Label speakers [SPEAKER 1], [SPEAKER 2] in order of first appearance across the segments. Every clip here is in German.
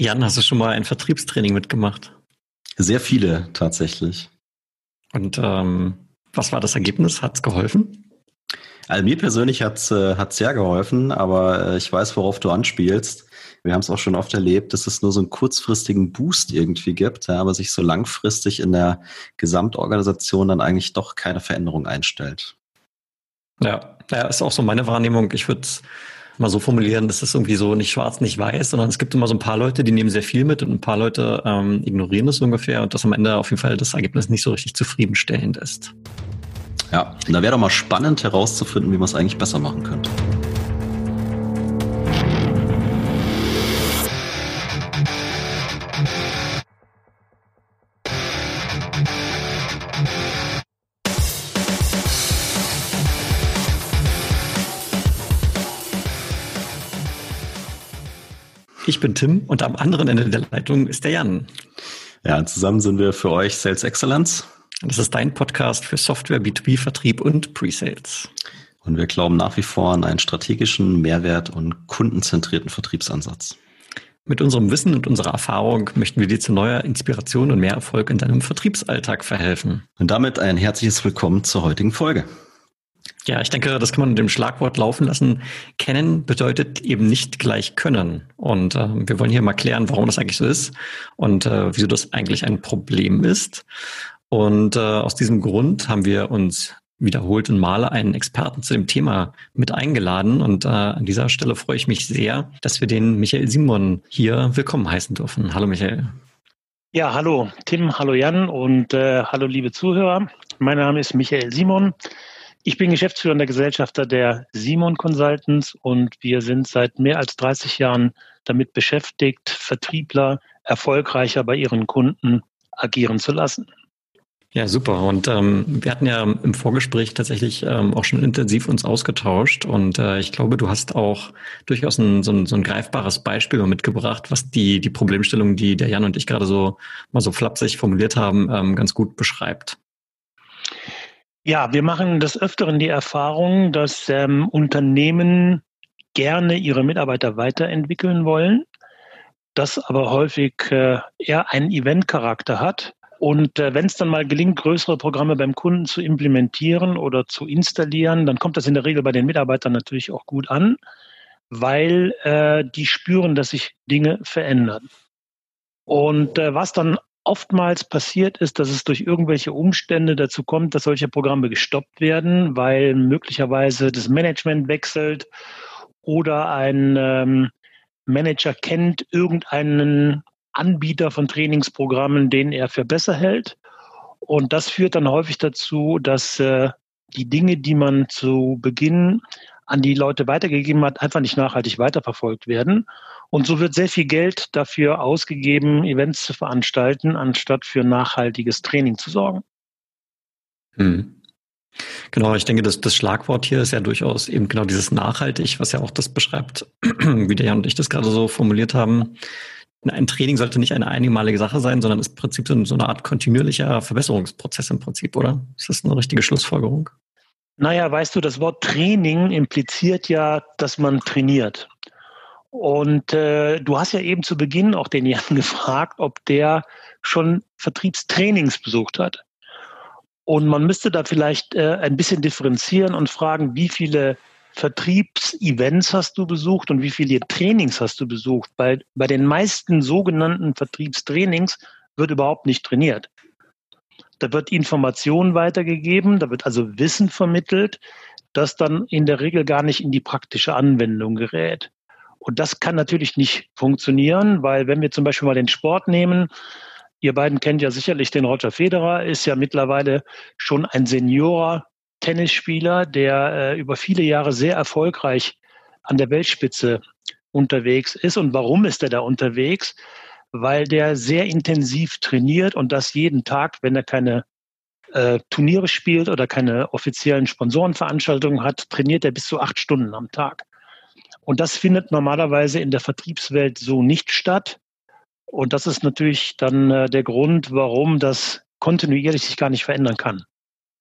[SPEAKER 1] Jan, hast du schon mal ein Vertriebstraining mitgemacht?
[SPEAKER 2] Sehr viele tatsächlich.
[SPEAKER 1] Und ähm, was war das Ergebnis? Hat es geholfen?
[SPEAKER 2] Also mir persönlich hat es äh, sehr geholfen, aber äh, ich weiß, worauf du anspielst. Wir haben es auch schon oft erlebt, dass es nur so einen kurzfristigen Boost irgendwie gibt, ja, aber sich so langfristig in der Gesamtorganisation dann eigentlich doch keine Veränderung einstellt.
[SPEAKER 1] Ja, ja, ist auch so meine Wahrnehmung. Ich würde es mal so formulieren, dass es irgendwie so nicht schwarz, nicht weiß, sondern es gibt immer so ein paar Leute, die nehmen sehr viel mit und ein paar Leute ähm, ignorieren das ungefähr und dass am Ende auf jeden Fall das Ergebnis nicht so richtig zufriedenstellend ist.
[SPEAKER 2] Ja, da wäre doch mal spannend herauszufinden, wie man es eigentlich besser machen könnte.
[SPEAKER 1] Ich bin Tim und am anderen Ende der Leitung ist der Jan.
[SPEAKER 2] Ja, zusammen sind wir für euch Sales Excellence.
[SPEAKER 1] Das ist dein Podcast für Software, B2B-Vertrieb und Pre-Sales.
[SPEAKER 2] Und wir glauben nach wie vor an einen strategischen, Mehrwert- und kundenzentrierten Vertriebsansatz.
[SPEAKER 1] Mit unserem Wissen und unserer Erfahrung möchten wir dir zu neuer Inspiration und mehr Erfolg in deinem Vertriebsalltag verhelfen.
[SPEAKER 2] Und damit ein herzliches Willkommen zur heutigen Folge.
[SPEAKER 1] Ja, ich denke, das kann man mit dem Schlagwort laufen lassen. Kennen bedeutet eben nicht gleich können. Und äh, wir wollen hier mal klären, warum das eigentlich so ist und äh, wieso das eigentlich ein Problem ist. Und äh, aus diesem Grund haben wir uns wiederholten Male einen Experten zu dem Thema mit eingeladen. Und äh, an dieser Stelle freue ich mich sehr, dass wir den Michael Simon hier willkommen heißen dürfen. Hallo Michael.
[SPEAKER 3] Ja, hallo Tim, hallo Jan und äh, hallo liebe Zuhörer. Mein Name ist Michael Simon. Ich bin geschäftsführender Gesellschafter der Simon Consultants und wir sind seit mehr als 30 Jahren damit beschäftigt, Vertriebler erfolgreicher bei ihren Kunden agieren zu lassen.
[SPEAKER 1] Ja, super. Und ähm, wir hatten ja im Vorgespräch tatsächlich ähm, auch schon intensiv uns ausgetauscht. Und äh, ich glaube, du hast auch durchaus ein, so, ein, so ein greifbares Beispiel mitgebracht, was die, die Problemstellung, die der Jan und ich gerade so mal so flapsig formuliert haben, ähm, ganz gut beschreibt.
[SPEAKER 3] Ja, wir machen des Öfteren die Erfahrung, dass ähm, Unternehmen gerne ihre Mitarbeiter weiterentwickeln wollen, das aber häufig äh, eher einen Eventcharakter hat. Und äh, wenn es dann mal gelingt, größere Programme beim Kunden zu implementieren oder zu installieren, dann kommt das in der Regel bei den Mitarbeitern natürlich auch gut an, weil äh, die spüren, dass sich Dinge verändern. Und äh, was dann oftmals passiert ist, dass es durch irgendwelche Umstände dazu kommt, dass solche Programme gestoppt werden, weil möglicherweise das Management wechselt oder ein ähm, Manager kennt irgendeinen Anbieter von Trainingsprogrammen, den er für besser hält. Und das führt dann häufig dazu, dass äh, die Dinge, die man zu Beginn an die Leute weitergegeben hat, einfach nicht nachhaltig weiterverfolgt werden. Und so wird sehr viel Geld dafür ausgegeben, Events zu veranstalten, anstatt für nachhaltiges Training zu sorgen.
[SPEAKER 1] Hm. Genau, ich denke, das, das Schlagwort hier ist ja durchaus eben genau dieses nachhaltig, was ja auch das beschreibt, wie der Jan und ich das gerade so formuliert haben. Ein Training sollte nicht eine einmalige Sache sein, sondern ist im Prinzip so eine Art kontinuierlicher Verbesserungsprozess im Prinzip, oder? Ist das eine richtige Schlussfolgerung?
[SPEAKER 3] Naja, weißt du, das Wort Training impliziert ja, dass man trainiert. Und äh, du hast ja eben zu Beginn auch den Jan gefragt, ob der schon Vertriebstrainings besucht hat. Und man müsste da vielleicht äh, ein bisschen differenzieren und fragen, wie viele Vertriebsevents hast du besucht und wie viele Trainings hast du besucht? Bei, bei den meisten sogenannten Vertriebstrainings wird überhaupt nicht trainiert. Da wird Information weitergegeben, da wird also Wissen vermittelt, das dann in der Regel gar nicht in die praktische Anwendung gerät. Und das kann natürlich nicht funktionieren, weil wenn wir zum Beispiel mal den Sport nehmen, ihr beiden kennt ja sicherlich den Roger Federer, ist ja mittlerweile schon ein Seniorer Tennisspieler, der äh, über viele Jahre sehr erfolgreich an der Weltspitze unterwegs ist. Und warum ist er da unterwegs? Weil der sehr intensiv trainiert und das jeden Tag, wenn er keine äh, Turniere spielt oder keine offiziellen Sponsorenveranstaltungen hat, trainiert er bis zu acht Stunden am Tag. Und das findet normalerweise in der Vertriebswelt so nicht statt. Und das ist natürlich dann äh, der Grund, warum das kontinuierlich sich gar nicht verändern kann.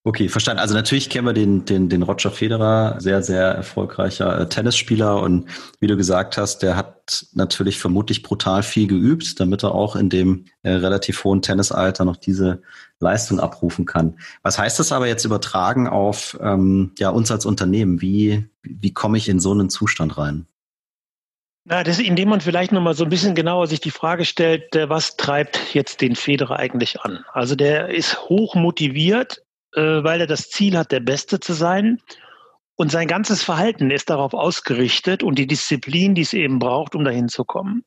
[SPEAKER 2] Okay, verstanden. Also natürlich kennen wir den, den, den Roger Federer, sehr, sehr erfolgreicher äh, Tennisspieler. Und wie du gesagt hast, der hat natürlich vermutlich brutal viel geübt, damit er auch in dem äh, relativ hohen Tennisalter noch diese Leistung abrufen kann. Was heißt das aber jetzt übertragen auf ähm, ja, uns als Unternehmen? Wie, wie komme ich in so einen Zustand rein?
[SPEAKER 3] Na, das indem man vielleicht nochmal so ein bisschen genauer sich die Frage stellt, äh, was treibt jetzt den Federer eigentlich an? Also der ist hoch motiviert, äh, weil er das Ziel hat, der Beste zu sein. Und sein ganzes Verhalten ist darauf ausgerichtet und die Disziplin, die es eben braucht, um dahin zu kommen.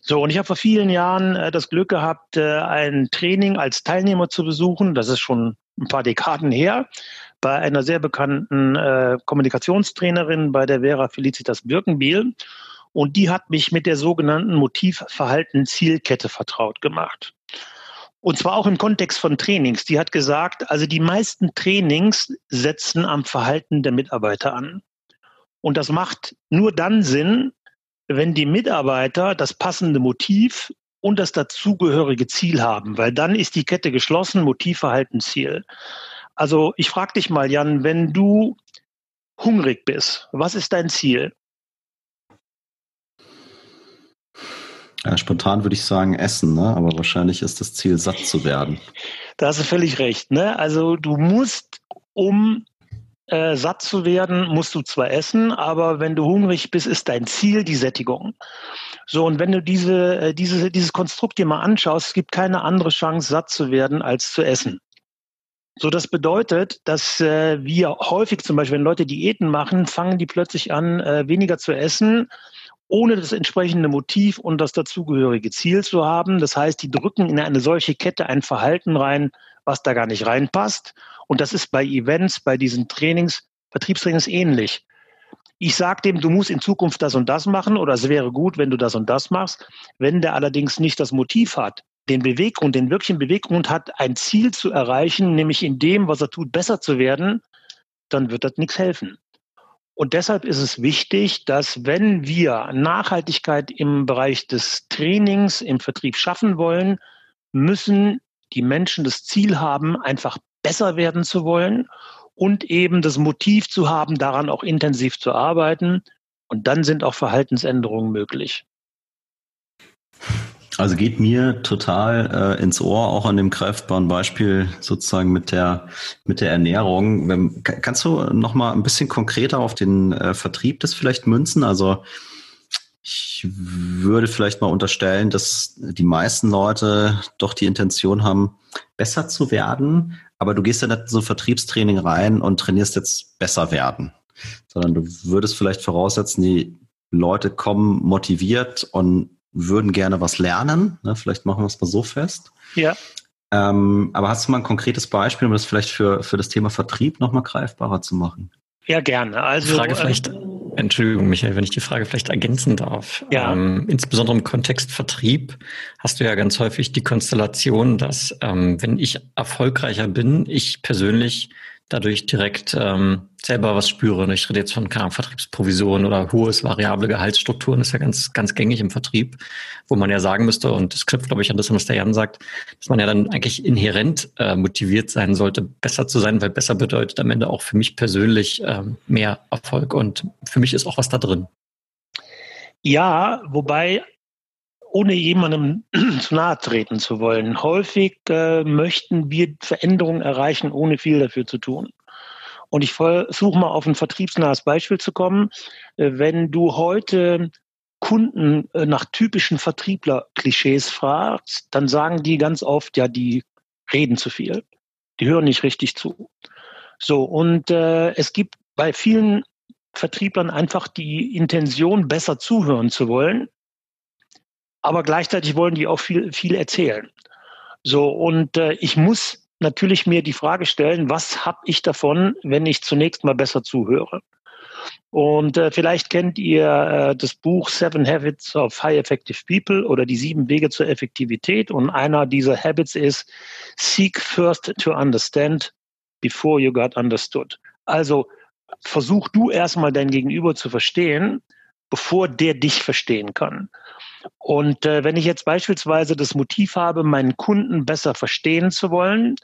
[SPEAKER 3] So, und ich habe vor vielen Jahren äh, das Glück gehabt, äh, ein Training als Teilnehmer zu besuchen. Das ist schon ein paar Dekaden her, bei einer sehr bekannten äh, Kommunikationstrainerin, bei der Vera Felicitas Birkenbiel. Und die hat mich mit der sogenannten Motivverhalten-Zielkette vertraut gemacht. Und zwar auch im Kontext von Trainings. Die hat gesagt, also die meisten Trainings setzen am Verhalten der Mitarbeiter an. Und das macht nur dann Sinn, wenn die Mitarbeiter das passende Motiv und das dazugehörige Ziel haben, weil dann ist die Kette geschlossen, Motiv, Verhalten, Ziel. Also ich frage dich mal, Jan, wenn du hungrig bist, was ist dein Ziel?
[SPEAKER 2] Ja, spontan würde ich sagen Essen, ne? aber wahrscheinlich ist das Ziel, satt zu werden.
[SPEAKER 3] Da hast du völlig recht. Ne? Also du musst, um äh, satt zu werden, musst du zwar essen, aber wenn du hungrig bist, ist dein Ziel die Sättigung. So, und wenn du diese, äh, diese, dieses Konstrukt dir mal anschaust, es gibt keine andere Chance, satt zu werden, als zu essen. So, das bedeutet, dass äh, wir häufig zum Beispiel, wenn Leute Diäten machen, fangen die plötzlich an, äh, weniger zu essen, ohne das entsprechende Motiv und das dazugehörige Ziel zu haben. Das heißt, die drücken in eine solche Kette ein Verhalten rein, was da gar nicht reinpasst. Und das ist bei Events, bei diesen Trainings, Vertriebstrainings ähnlich. Ich sage dem, du musst in Zukunft das und das machen oder es wäre gut, wenn du das und das machst. Wenn der allerdings nicht das Motiv hat, den Beweggrund, den wirklichen Beweggrund hat, ein Ziel zu erreichen, nämlich in dem, was er tut, besser zu werden, dann wird das nichts helfen. Und deshalb ist es wichtig, dass wenn wir Nachhaltigkeit im Bereich des Trainings, im Vertrieb schaffen wollen, müssen die Menschen das Ziel haben, einfach besser werden zu wollen und eben das Motiv zu haben, daran auch intensiv zu arbeiten. Und dann sind auch Verhaltensänderungen möglich.
[SPEAKER 2] Also geht mir total äh, ins Ohr, auch an dem greifbaren Beispiel sozusagen mit der mit der Ernährung. Wenn, kannst du noch mal ein bisschen konkreter auf den äh, Vertrieb das vielleicht münzen? Also ich würde vielleicht mal unterstellen, dass die meisten Leute doch die Intention haben, besser zu werden, aber du gehst ja nicht in so ein Vertriebstraining rein und trainierst jetzt besser werden, sondern du würdest vielleicht voraussetzen, die Leute kommen motiviert und würden gerne was lernen. Ne? Vielleicht machen wir es mal so fest.
[SPEAKER 3] Ja.
[SPEAKER 2] Ähm, aber hast du mal ein konkretes Beispiel, um das vielleicht für, für das Thema Vertrieb nochmal greifbarer zu machen?
[SPEAKER 3] Ja, gerne. Also,
[SPEAKER 1] Frage vielleicht, äh, Entschuldigung, Michael, wenn ich die Frage vielleicht ergänzen darf.
[SPEAKER 3] Ja.
[SPEAKER 1] Ähm, insbesondere im Kontext Vertrieb hast du ja ganz häufig die Konstellation, dass ähm, wenn ich erfolgreicher bin, ich persönlich dadurch direkt ähm, selber was spüre. Ich rede jetzt von Vertriebsprovisionen oder hohes variable Gehaltsstrukturen, ist ja ganz, ganz gängig im Vertrieb, wo man ja sagen müsste, und das knüpft, glaube ich, an das, was der Jan sagt, dass man ja dann eigentlich inhärent äh, motiviert sein sollte, besser zu sein, weil besser bedeutet am Ende auch für mich persönlich ähm, mehr Erfolg. Und für mich ist auch was da drin.
[SPEAKER 3] Ja, wobei ohne jemandem zu nahe treten zu wollen. Häufig äh, möchten wir Veränderungen erreichen, ohne viel dafür zu tun. Und ich versuche mal auf ein vertriebsnahes Beispiel zu kommen. Äh, wenn du heute Kunden äh, nach typischen Vertriebler-Klischees fragst, dann sagen die ganz oft, ja, die reden zu viel. Die hören nicht richtig zu. So, und äh, es gibt bei vielen Vertrieblern einfach die Intention, besser zuhören zu wollen aber gleichzeitig wollen die auch viel, viel erzählen. So, und äh, ich muss natürlich mir die Frage stellen, was habe ich davon, wenn ich zunächst mal besser zuhöre? Und äh, vielleicht kennt ihr äh, das Buch Seven Habits of High Effective People oder die sieben Wege zur Effektivität. Und einer dieser Habits ist Seek first to understand before you got understood. Also versuch du erstmal dein Gegenüber zu verstehen, bevor der dich verstehen kann. Und äh, wenn ich jetzt beispielsweise das Motiv habe, meinen Kunden besser verstehen zu wollen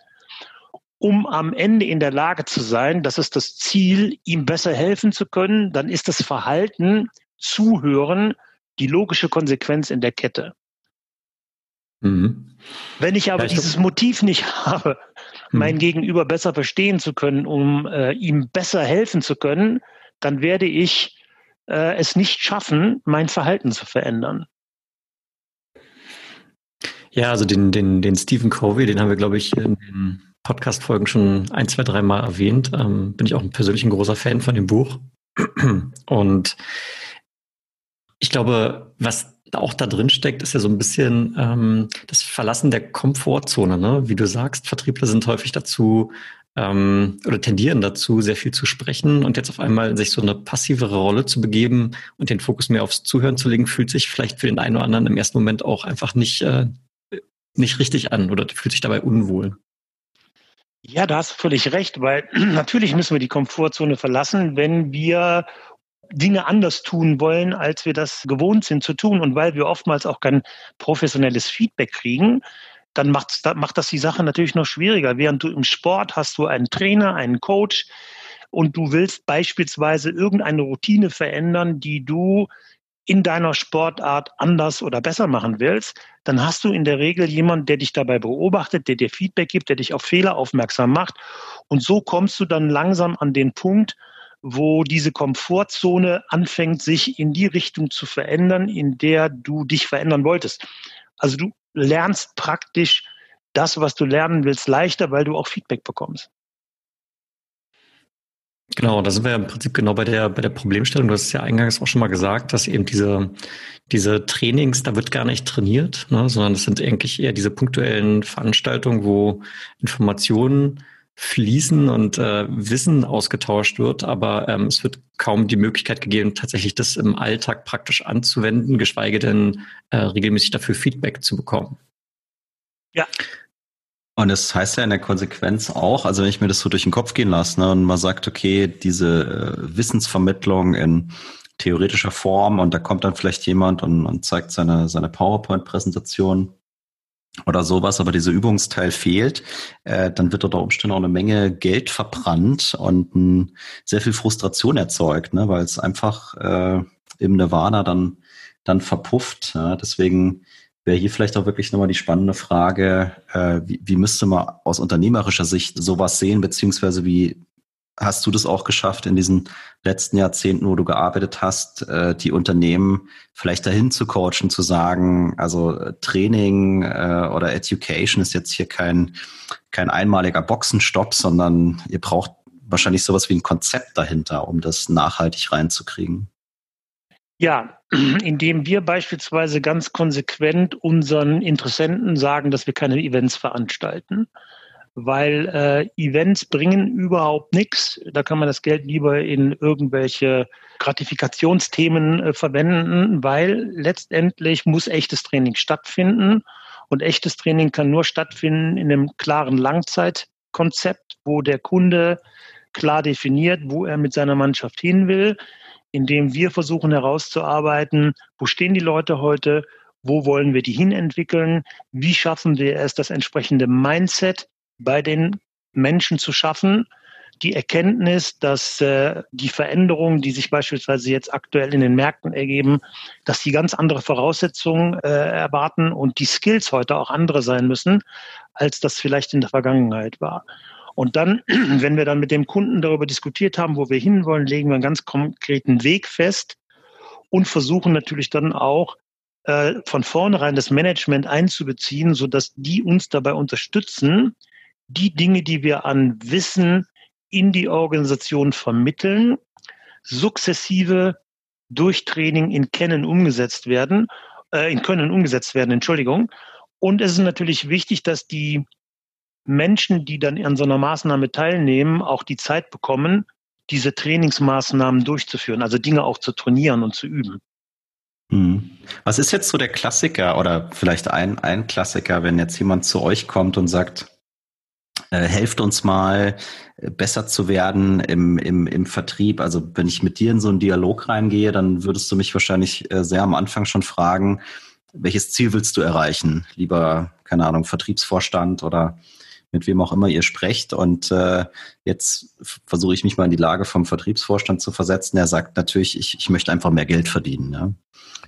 [SPEAKER 3] um am Ende in der Lage zu sein, das ist das Ziel, ihm besser helfen zu können, dann ist das Verhalten, Zuhören die logische Konsequenz in der Kette. Mhm. Wenn ich aber ja, ich dieses Motiv nicht habe, mhm. mein Gegenüber besser verstehen zu können, um äh, ihm besser helfen zu können, dann werde ich äh, es nicht schaffen, mein Verhalten zu verändern.
[SPEAKER 1] Ja, also den, den, den Stephen Covey, den haben wir, glaube ich, in den Podcast-Folgen schon ein, zwei, drei Mal erwähnt. Ähm, bin ich auch persönlich ein großer Fan von dem Buch. Und ich glaube, was auch da drin steckt, ist ja so ein bisschen ähm, das Verlassen der Komfortzone. Ne? Wie du sagst, Vertriebler sind häufig dazu ähm, oder tendieren dazu, sehr viel zu sprechen und jetzt auf einmal sich so eine passivere Rolle zu begeben und den Fokus mehr aufs Zuhören zu legen, fühlt sich vielleicht für den einen oder anderen im ersten Moment auch einfach nicht, äh, nicht richtig an oder fühlt sich dabei unwohl.
[SPEAKER 3] Ja, da hast du völlig recht, weil natürlich müssen wir die Komfortzone verlassen, wenn wir Dinge anders tun wollen, als wir das gewohnt sind zu tun. Und weil wir oftmals auch kein professionelles Feedback kriegen, dann macht's, macht das die Sache natürlich noch schwieriger. Während du im Sport hast du einen Trainer, einen Coach und du willst beispielsweise irgendeine Routine verändern, die du in deiner Sportart anders oder besser machen willst, dann hast du in der Regel jemanden, der dich dabei beobachtet, der dir Feedback gibt, der dich auf Fehler aufmerksam macht. Und so kommst du dann langsam an den Punkt, wo diese Komfortzone anfängt, sich in die Richtung zu verändern, in der du dich verändern wolltest. Also du lernst praktisch das, was du lernen willst, leichter, weil du auch Feedback bekommst.
[SPEAKER 1] Genau, da sind wir im Prinzip genau bei der, bei der Problemstellung. Du hast es ja eingangs auch schon mal gesagt, dass eben diese, diese Trainings, da wird gar nicht trainiert, ne, sondern es sind eigentlich eher diese punktuellen Veranstaltungen, wo Informationen fließen und äh, Wissen ausgetauscht wird, aber ähm, es wird kaum die Möglichkeit gegeben, tatsächlich das im Alltag praktisch anzuwenden, geschweige denn äh, regelmäßig dafür Feedback zu bekommen.
[SPEAKER 2] Ja, und das heißt ja in der Konsequenz auch, also wenn ich mir das so durch den Kopf gehen lasse ne, und man sagt, okay, diese äh, Wissensvermittlung in theoretischer Form und da kommt dann vielleicht jemand und, und zeigt seine, seine PowerPoint-Präsentation oder sowas, aber dieser Übungsteil fehlt, äh, dann wird unter Umständen auch eine Menge Geld verbrannt und m, sehr viel Frustration erzeugt, ne, weil es einfach äh, im Nirvana dann, dann verpufft. Ja, deswegen wäre hier vielleicht auch wirklich nochmal die spannende Frage, äh, wie, wie müsste man aus unternehmerischer Sicht sowas sehen, beziehungsweise wie hast du das auch geschafft in diesen letzten Jahrzehnten, wo du gearbeitet hast, äh, die Unternehmen vielleicht dahin zu coachen, zu sagen, also äh, Training äh, oder Education ist jetzt hier kein, kein einmaliger Boxenstopp, sondern ihr braucht wahrscheinlich sowas wie ein Konzept dahinter, um das nachhaltig reinzukriegen.
[SPEAKER 3] Ja, indem wir beispielsweise ganz konsequent unseren Interessenten sagen, dass wir keine Events veranstalten, weil äh, Events bringen überhaupt nichts. Da kann man das Geld lieber in irgendwelche Gratifikationsthemen äh, verwenden, weil letztendlich muss echtes Training stattfinden und echtes Training kann nur stattfinden in einem klaren Langzeitkonzept, wo der Kunde klar definiert, wo er mit seiner Mannschaft hin will indem wir versuchen herauszuarbeiten, wo stehen die Leute heute, wo wollen wir die hinentwickeln, wie schaffen wir es, das entsprechende Mindset bei den Menschen zu schaffen, die Erkenntnis, dass äh, die Veränderungen, die sich beispielsweise jetzt aktuell in den Märkten ergeben, dass die ganz andere Voraussetzungen äh, erwarten und die Skills heute auch andere sein müssen, als das vielleicht in der Vergangenheit war. Und dann, wenn wir dann mit dem Kunden darüber diskutiert haben, wo wir hinwollen, legen wir einen ganz konkreten Weg fest und versuchen natürlich dann auch äh, von vornherein das Management einzubeziehen, sodass die uns dabei unterstützen, die Dinge, die wir an Wissen in die Organisation vermitteln, sukzessive durch Training in Kennen umgesetzt werden, äh, in Können umgesetzt werden, Entschuldigung. Und es ist natürlich wichtig, dass die Menschen, die dann an so einer Maßnahme teilnehmen, auch die Zeit bekommen, diese Trainingsmaßnahmen durchzuführen, also Dinge auch zu trainieren und zu üben.
[SPEAKER 2] Hm. Was ist jetzt so der Klassiker oder vielleicht ein, ein Klassiker, wenn jetzt jemand zu euch kommt und sagt, äh, helft uns mal äh, besser zu werden im, im, im Vertrieb. Also wenn ich mit dir in so einen Dialog reingehe, dann würdest du mich wahrscheinlich äh, sehr am Anfang schon fragen, welches Ziel willst du erreichen? Lieber, keine Ahnung, Vertriebsvorstand oder mit wem auch immer ihr sprecht. Und äh, jetzt versuche ich mich mal in die Lage vom Vertriebsvorstand zu versetzen. Er sagt natürlich, ich, ich möchte einfach mehr Geld verdienen. Ja?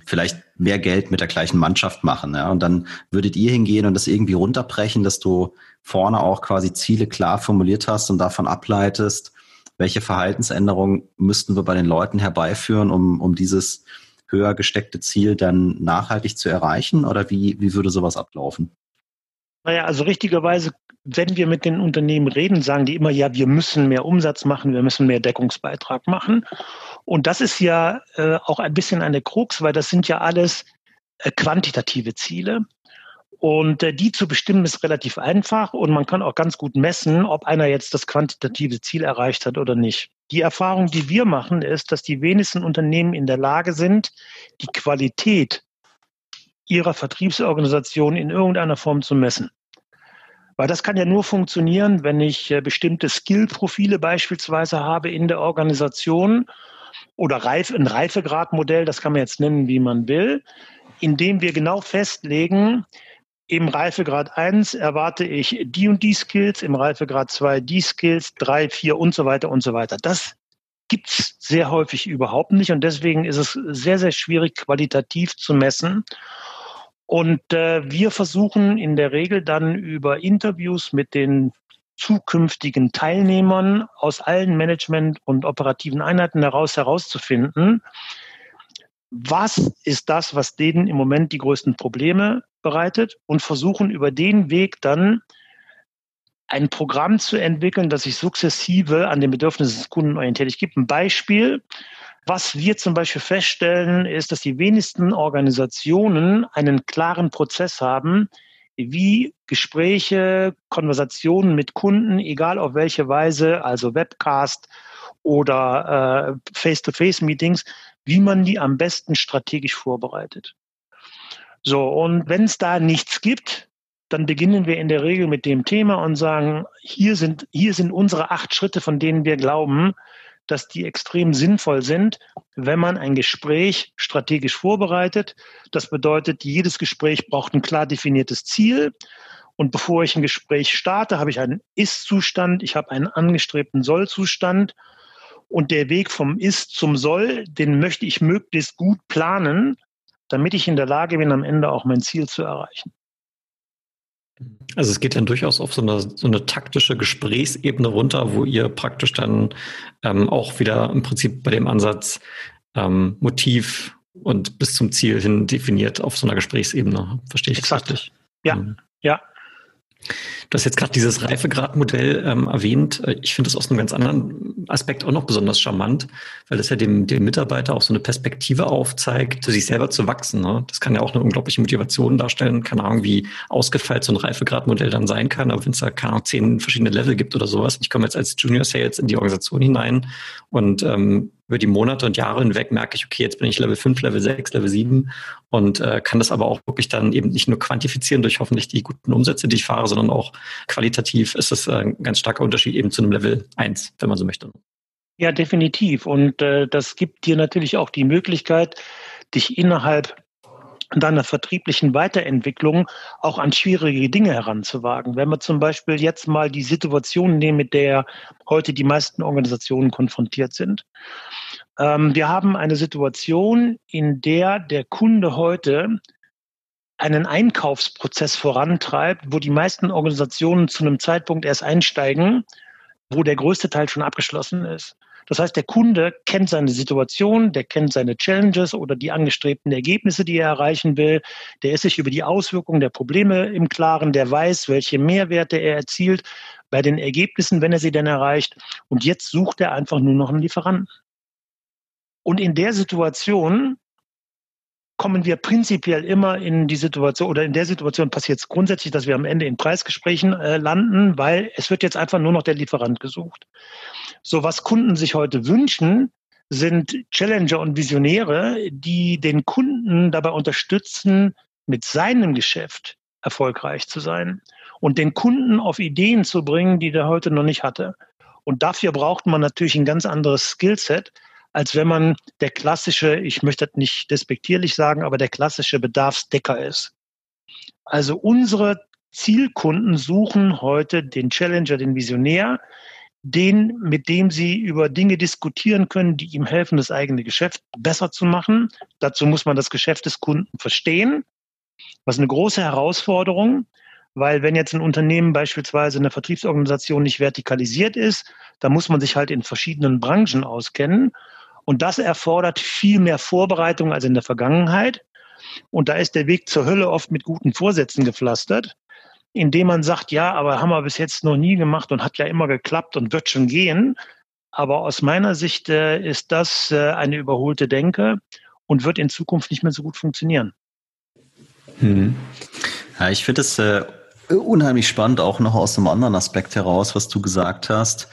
[SPEAKER 2] Vielleicht mehr Geld mit der gleichen Mannschaft machen. Ja? Und dann würdet ihr hingehen und das irgendwie runterbrechen, dass du vorne auch quasi Ziele klar formuliert hast und davon ableitest, welche Verhaltensänderungen müssten wir bei den Leuten herbeiführen, um, um dieses höher gesteckte Ziel dann nachhaltig zu erreichen? Oder wie, wie würde sowas ablaufen?
[SPEAKER 3] Naja, also richtigerweise, wenn wir mit den Unternehmen reden, sagen die immer, ja, wir müssen mehr Umsatz machen, wir müssen mehr Deckungsbeitrag machen. Und das ist ja äh, auch ein bisschen eine Krux, weil das sind ja alles äh, quantitative Ziele. Und äh, die zu bestimmen ist relativ einfach und man kann auch ganz gut messen, ob einer jetzt das quantitative Ziel erreicht hat oder nicht. Die Erfahrung, die wir machen, ist, dass die wenigsten Unternehmen in der Lage sind, die Qualität ihrer Vertriebsorganisation in irgendeiner Form zu messen. Weil das kann ja nur funktionieren, wenn ich äh, bestimmte Skill-Profile beispielsweise habe in der Organisation oder Reif, ein Reifegradmodell, das kann man jetzt nennen, wie man will, indem wir genau festlegen, im Reifegrad 1 erwarte ich die und die Skills, im Reifegrad 2 die Skills, 3, 4 und so weiter und so weiter. Das gibt es sehr häufig überhaupt nicht und deswegen ist es sehr, sehr schwierig, qualitativ zu messen. Und äh, wir versuchen in der Regel dann über Interviews mit den zukünftigen Teilnehmern aus allen Management- und operativen Einheiten heraus herauszufinden, was ist das, was denen im Moment die größten Probleme bereitet und versuchen über den Weg dann ein Programm zu entwickeln, das sich sukzessive an den Bedürfnissen des Kunden orientiert. Ich gebe ein Beispiel. Was wir zum Beispiel feststellen, ist, dass die wenigsten Organisationen einen klaren Prozess haben, wie Gespräche, Konversationen mit Kunden, egal auf welche Weise, also Webcast oder äh, Face-to-Face-Meetings, wie man die am besten strategisch vorbereitet. So, und wenn es da nichts gibt, dann beginnen wir in der Regel mit dem Thema und sagen, hier sind, hier sind unsere acht Schritte, von denen wir glauben, dass die extrem sinnvoll sind, wenn man ein Gespräch strategisch vorbereitet. Das bedeutet, jedes Gespräch braucht ein klar definiertes Ziel. Und bevor ich ein Gespräch starte, habe ich einen Ist-Zustand, ich habe einen angestrebten Soll-Zustand und der Weg vom Ist zum Soll, den möchte ich möglichst gut planen, damit ich in der Lage bin, am Ende auch mein Ziel zu erreichen.
[SPEAKER 1] Also es geht dann durchaus auf so eine, so eine taktische Gesprächsebene runter, wo ihr praktisch dann ähm, auch wieder im Prinzip bei dem Ansatz ähm, Motiv und bis zum Ziel hin definiert auf so einer Gesprächsebene. Verstehe ich
[SPEAKER 3] Exakt. richtig? Ja, mhm. ja.
[SPEAKER 1] Du hast jetzt gerade dieses Reifegradmodell ähm, erwähnt. Äh, ich finde das aus einem ganz anderen Aspekt auch noch besonders charmant, weil das ja dem, dem Mitarbeiter auch so eine Perspektive aufzeigt, sich selber zu wachsen. Ne? Das kann ja auch eine unglaubliche Motivation darstellen. Keine Ahnung, wie ausgefeilt so ein Reifegradmodell dann sein kann, aber wenn es da keine Ahnung, zehn verschiedene Level gibt oder sowas. Ich komme jetzt als Junior Sales in die Organisation hinein und ähm, über die Monate und Jahre hinweg merke ich, okay, jetzt bin ich Level 5, Level 6, Level 7 und äh, kann das aber auch wirklich dann eben nicht nur quantifizieren durch hoffentlich die guten Umsätze, die ich fahre, sondern auch qualitativ ist das äh, ein ganz starker Unterschied eben zu einem Level 1, wenn man so möchte.
[SPEAKER 3] Ja, definitiv. Und äh, das gibt dir natürlich auch die Möglichkeit, dich innerhalb deiner vertrieblichen Weiterentwicklung auch an schwierige Dinge heranzuwagen. Wenn wir zum Beispiel jetzt mal die Situation nehmen, mit der heute die meisten Organisationen konfrontiert sind. Ähm, wir haben eine Situation, in der der Kunde heute einen Einkaufsprozess vorantreibt, wo die meisten Organisationen zu einem Zeitpunkt erst einsteigen, wo der größte Teil schon abgeschlossen ist. Das heißt, der Kunde kennt seine Situation, der kennt seine Challenges oder die angestrebten Ergebnisse, die er erreichen will. Der ist sich über die Auswirkungen der Probleme im Klaren, der weiß, welche Mehrwerte er erzielt bei den Ergebnissen, wenn er sie denn erreicht. Und jetzt sucht er einfach nur noch einen Lieferanten. Und in der Situation kommen wir prinzipiell immer in die Situation oder in der Situation passiert es grundsätzlich, dass wir am Ende in Preisgesprächen äh, landen, weil es wird jetzt einfach nur noch der Lieferant gesucht. So was Kunden sich heute wünschen, sind Challenger und Visionäre, die den Kunden dabei unterstützen, mit seinem Geschäft erfolgreich zu sein und den Kunden auf Ideen zu bringen, die der heute noch nicht hatte. Und dafür braucht man natürlich ein ganz anderes Skillset, als wenn man der klassische, ich möchte das nicht despektierlich sagen, aber der klassische Bedarfsdecker ist. Also unsere Zielkunden suchen heute den Challenger, den Visionär, den, mit dem sie über Dinge diskutieren können, die ihm helfen, das eigene Geschäft besser zu machen. Dazu muss man das Geschäft des Kunden verstehen, was eine große Herausforderung, weil wenn jetzt ein Unternehmen beispielsweise eine Vertriebsorganisation nicht vertikalisiert ist, dann muss man sich halt in verschiedenen Branchen auskennen. Und das erfordert viel mehr Vorbereitung als in der Vergangenheit. Und da ist der Weg zur Hölle oft mit guten Vorsätzen gepflastert indem man sagt, ja, aber haben wir bis jetzt noch nie gemacht und hat ja immer geklappt und wird schon gehen. Aber aus meiner Sicht äh, ist das äh, eine überholte Denke und wird in Zukunft nicht mehr so gut funktionieren.
[SPEAKER 2] Hm. Ja, ich finde es äh, unheimlich spannend, auch noch aus einem anderen Aspekt heraus, was du gesagt hast,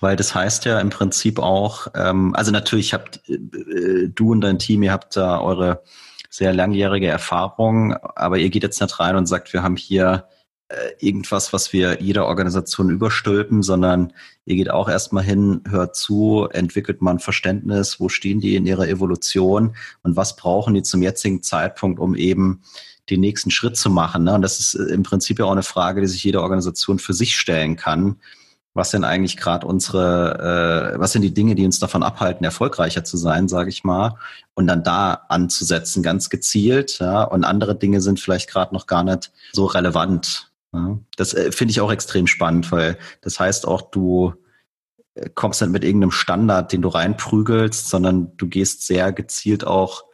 [SPEAKER 2] weil das heißt ja im Prinzip auch, ähm, also natürlich habt äh, du und dein Team, ihr habt da eure sehr langjährige Erfahrung, aber ihr geht jetzt nicht rein und sagt, wir haben hier äh, irgendwas, was wir jeder Organisation überstülpen, sondern ihr geht auch erstmal hin, hört zu, entwickelt mal ein Verständnis, wo stehen die in ihrer Evolution und was brauchen die zum jetzigen Zeitpunkt, um eben den nächsten Schritt zu machen. Ne? Und das ist äh, im Prinzip ja auch eine Frage, die sich jede Organisation für sich stellen kann. Was denn eigentlich gerade unsere, äh, was sind die Dinge, die uns davon abhalten, erfolgreicher zu sein, sage ich mal, und dann da anzusetzen, ganz gezielt. Ja? Und andere Dinge sind vielleicht gerade noch gar nicht so relevant. Das äh, finde ich auch extrem spannend, weil das heißt auch, du äh, kommst nicht mit irgendeinem Standard, den du reinprügelst, sondern du gehst sehr gezielt auch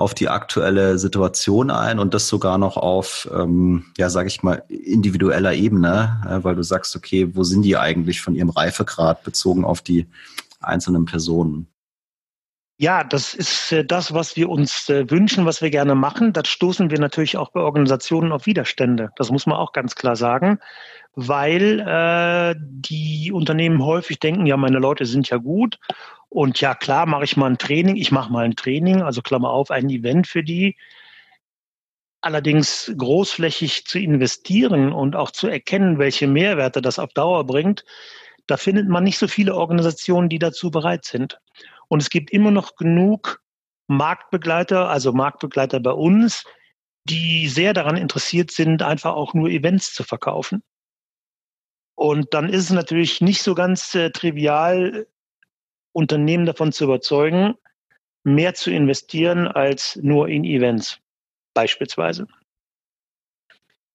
[SPEAKER 2] auf die aktuelle Situation ein und das sogar noch auf, ähm, ja, sage ich mal, individueller Ebene, äh, weil du sagst, okay, wo sind die eigentlich von ihrem Reifegrad bezogen auf die einzelnen Personen?
[SPEAKER 3] Ja, das ist äh, das, was wir uns äh, wünschen, was wir gerne machen. Das stoßen wir natürlich auch bei Organisationen auf Widerstände. Das muss man auch ganz klar sagen, weil äh, die Unternehmen häufig denken, ja, meine Leute sind ja gut. Und ja, klar, mache ich mal ein Training. Ich mache mal ein Training, also Klammer auf, ein Event für die. Allerdings großflächig zu investieren und auch zu erkennen, welche Mehrwerte das auf Dauer bringt, da findet man nicht so viele Organisationen, die dazu bereit sind. Und es gibt immer noch genug Marktbegleiter, also Marktbegleiter bei uns, die sehr daran interessiert sind, einfach auch nur Events zu verkaufen. Und dann ist es natürlich nicht so ganz äh, trivial, Unternehmen davon zu überzeugen, mehr zu investieren als nur in Events beispielsweise.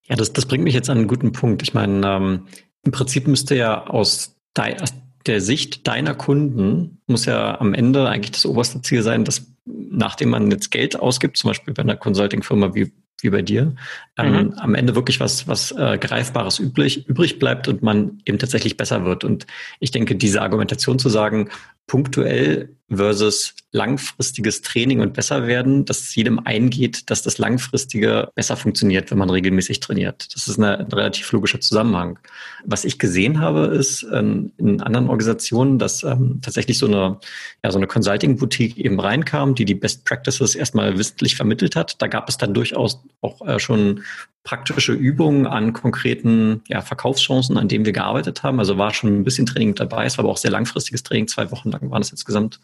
[SPEAKER 1] Ja, das, das bringt mich jetzt an einen guten Punkt. Ich meine, ähm, im Prinzip müsste ja aus, aus der Sicht deiner Kunden muss ja am Ende eigentlich das oberste Ziel sein, dass nachdem man jetzt Geld ausgibt, zum Beispiel bei einer Consulting-Firma wie, wie bei dir, ähm, mhm. am Ende wirklich was, was äh, Greifbares übrig, übrig bleibt und man eben tatsächlich besser wird. Und ich denke, diese Argumentation zu sagen, punktuell versus langfristiges Training und besser werden, dass es jedem eingeht, dass das langfristige besser funktioniert, wenn man regelmäßig trainiert. Das ist eine, ein relativ logischer Zusammenhang. Was ich gesehen habe, ist ähm, in anderen Organisationen, dass ähm, tatsächlich so eine, ja, so eine Consulting-Boutique eben reinkam, die die Best Practices erstmal wissentlich vermittelt hat. Da gab es dann durchaus auch äh, schon praktische Übungen an konkreten ja, Verkaufschancen, an denen wir gearbeitet haben. Also war schon ein bisschen Training dabei. Es war aber auch sehr langfristiges Training. Zwei Wochen lang waren es insgesamt.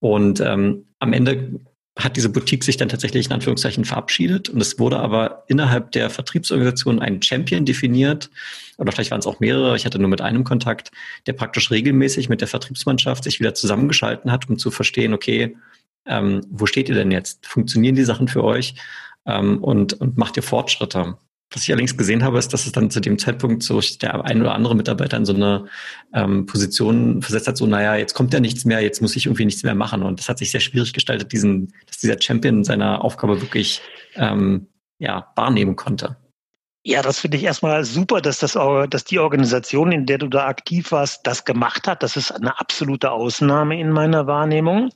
[SPEAKER 1] Und ähm, am Ende hat diese Boutique sich dann tatsächlich in Anführungszeichen verabschiedet und es wurde aber innerhalb der Vertriebsorganisation ein Champion definiert oder vielleicht waren es auch mehrere, ich hatte nur mit einem Kontakt, der praktisch regelmäßig mit der Vertriebsmannschaft sich wieder zusammengeschalten hat, um zu verstehen, okay, ähm, wo steht ihr denn jetzt? Funktionieren die Sachen für euch? ähm, und, und macht ihr Fortschritte. Was ich allerdings gesehen habe, ist, dass es dann zu dem Zeitpunkt so der ein oder andere Mitarbeiter in so eine ähm, Position versetzt hat, so, naja, jetzt kommt ja nichts mehr, jetzt muss ich irgendwie nichts mehr machen. Und das hat sich sehr schwierig gestaltet, diesen, dass dieser Champion seine Aufgabe wirklich ähm, ja, wahrnehmen konnte.
[SPEAKER 3] Ja, das finde ich erstmal super, dass das dass die Organisation, in der du da aktiv warst, das gemacht hat. Das ist eine absolute Ausnahme in meiner Wahrnehmung.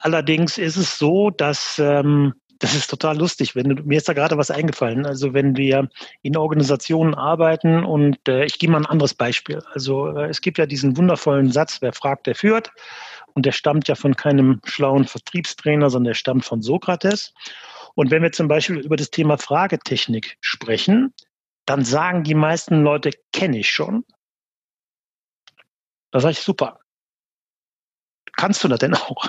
[SPEAKER 3] Allerdings ist es so, dass ähm, das ist total lustig. Wenn mir ist da gerade was eingefallen. Also wenn wir in Organisationen arbeiten und äh, ich gebe mal ein anderes Beispiel. Also äh, es gibt ja diesen wundervollen Satz, wer fragt, der führt. Und der stammt ja von keinem schlauen Vertriebstrainer, sondern der stammt von Sokrates. Und wenn wir zum Beispiel über das Thema Fragetechnik sprechen, dann sagen die meisten Leute, kenne ich schon. Da sage ich, super. Kannst du das denn auch?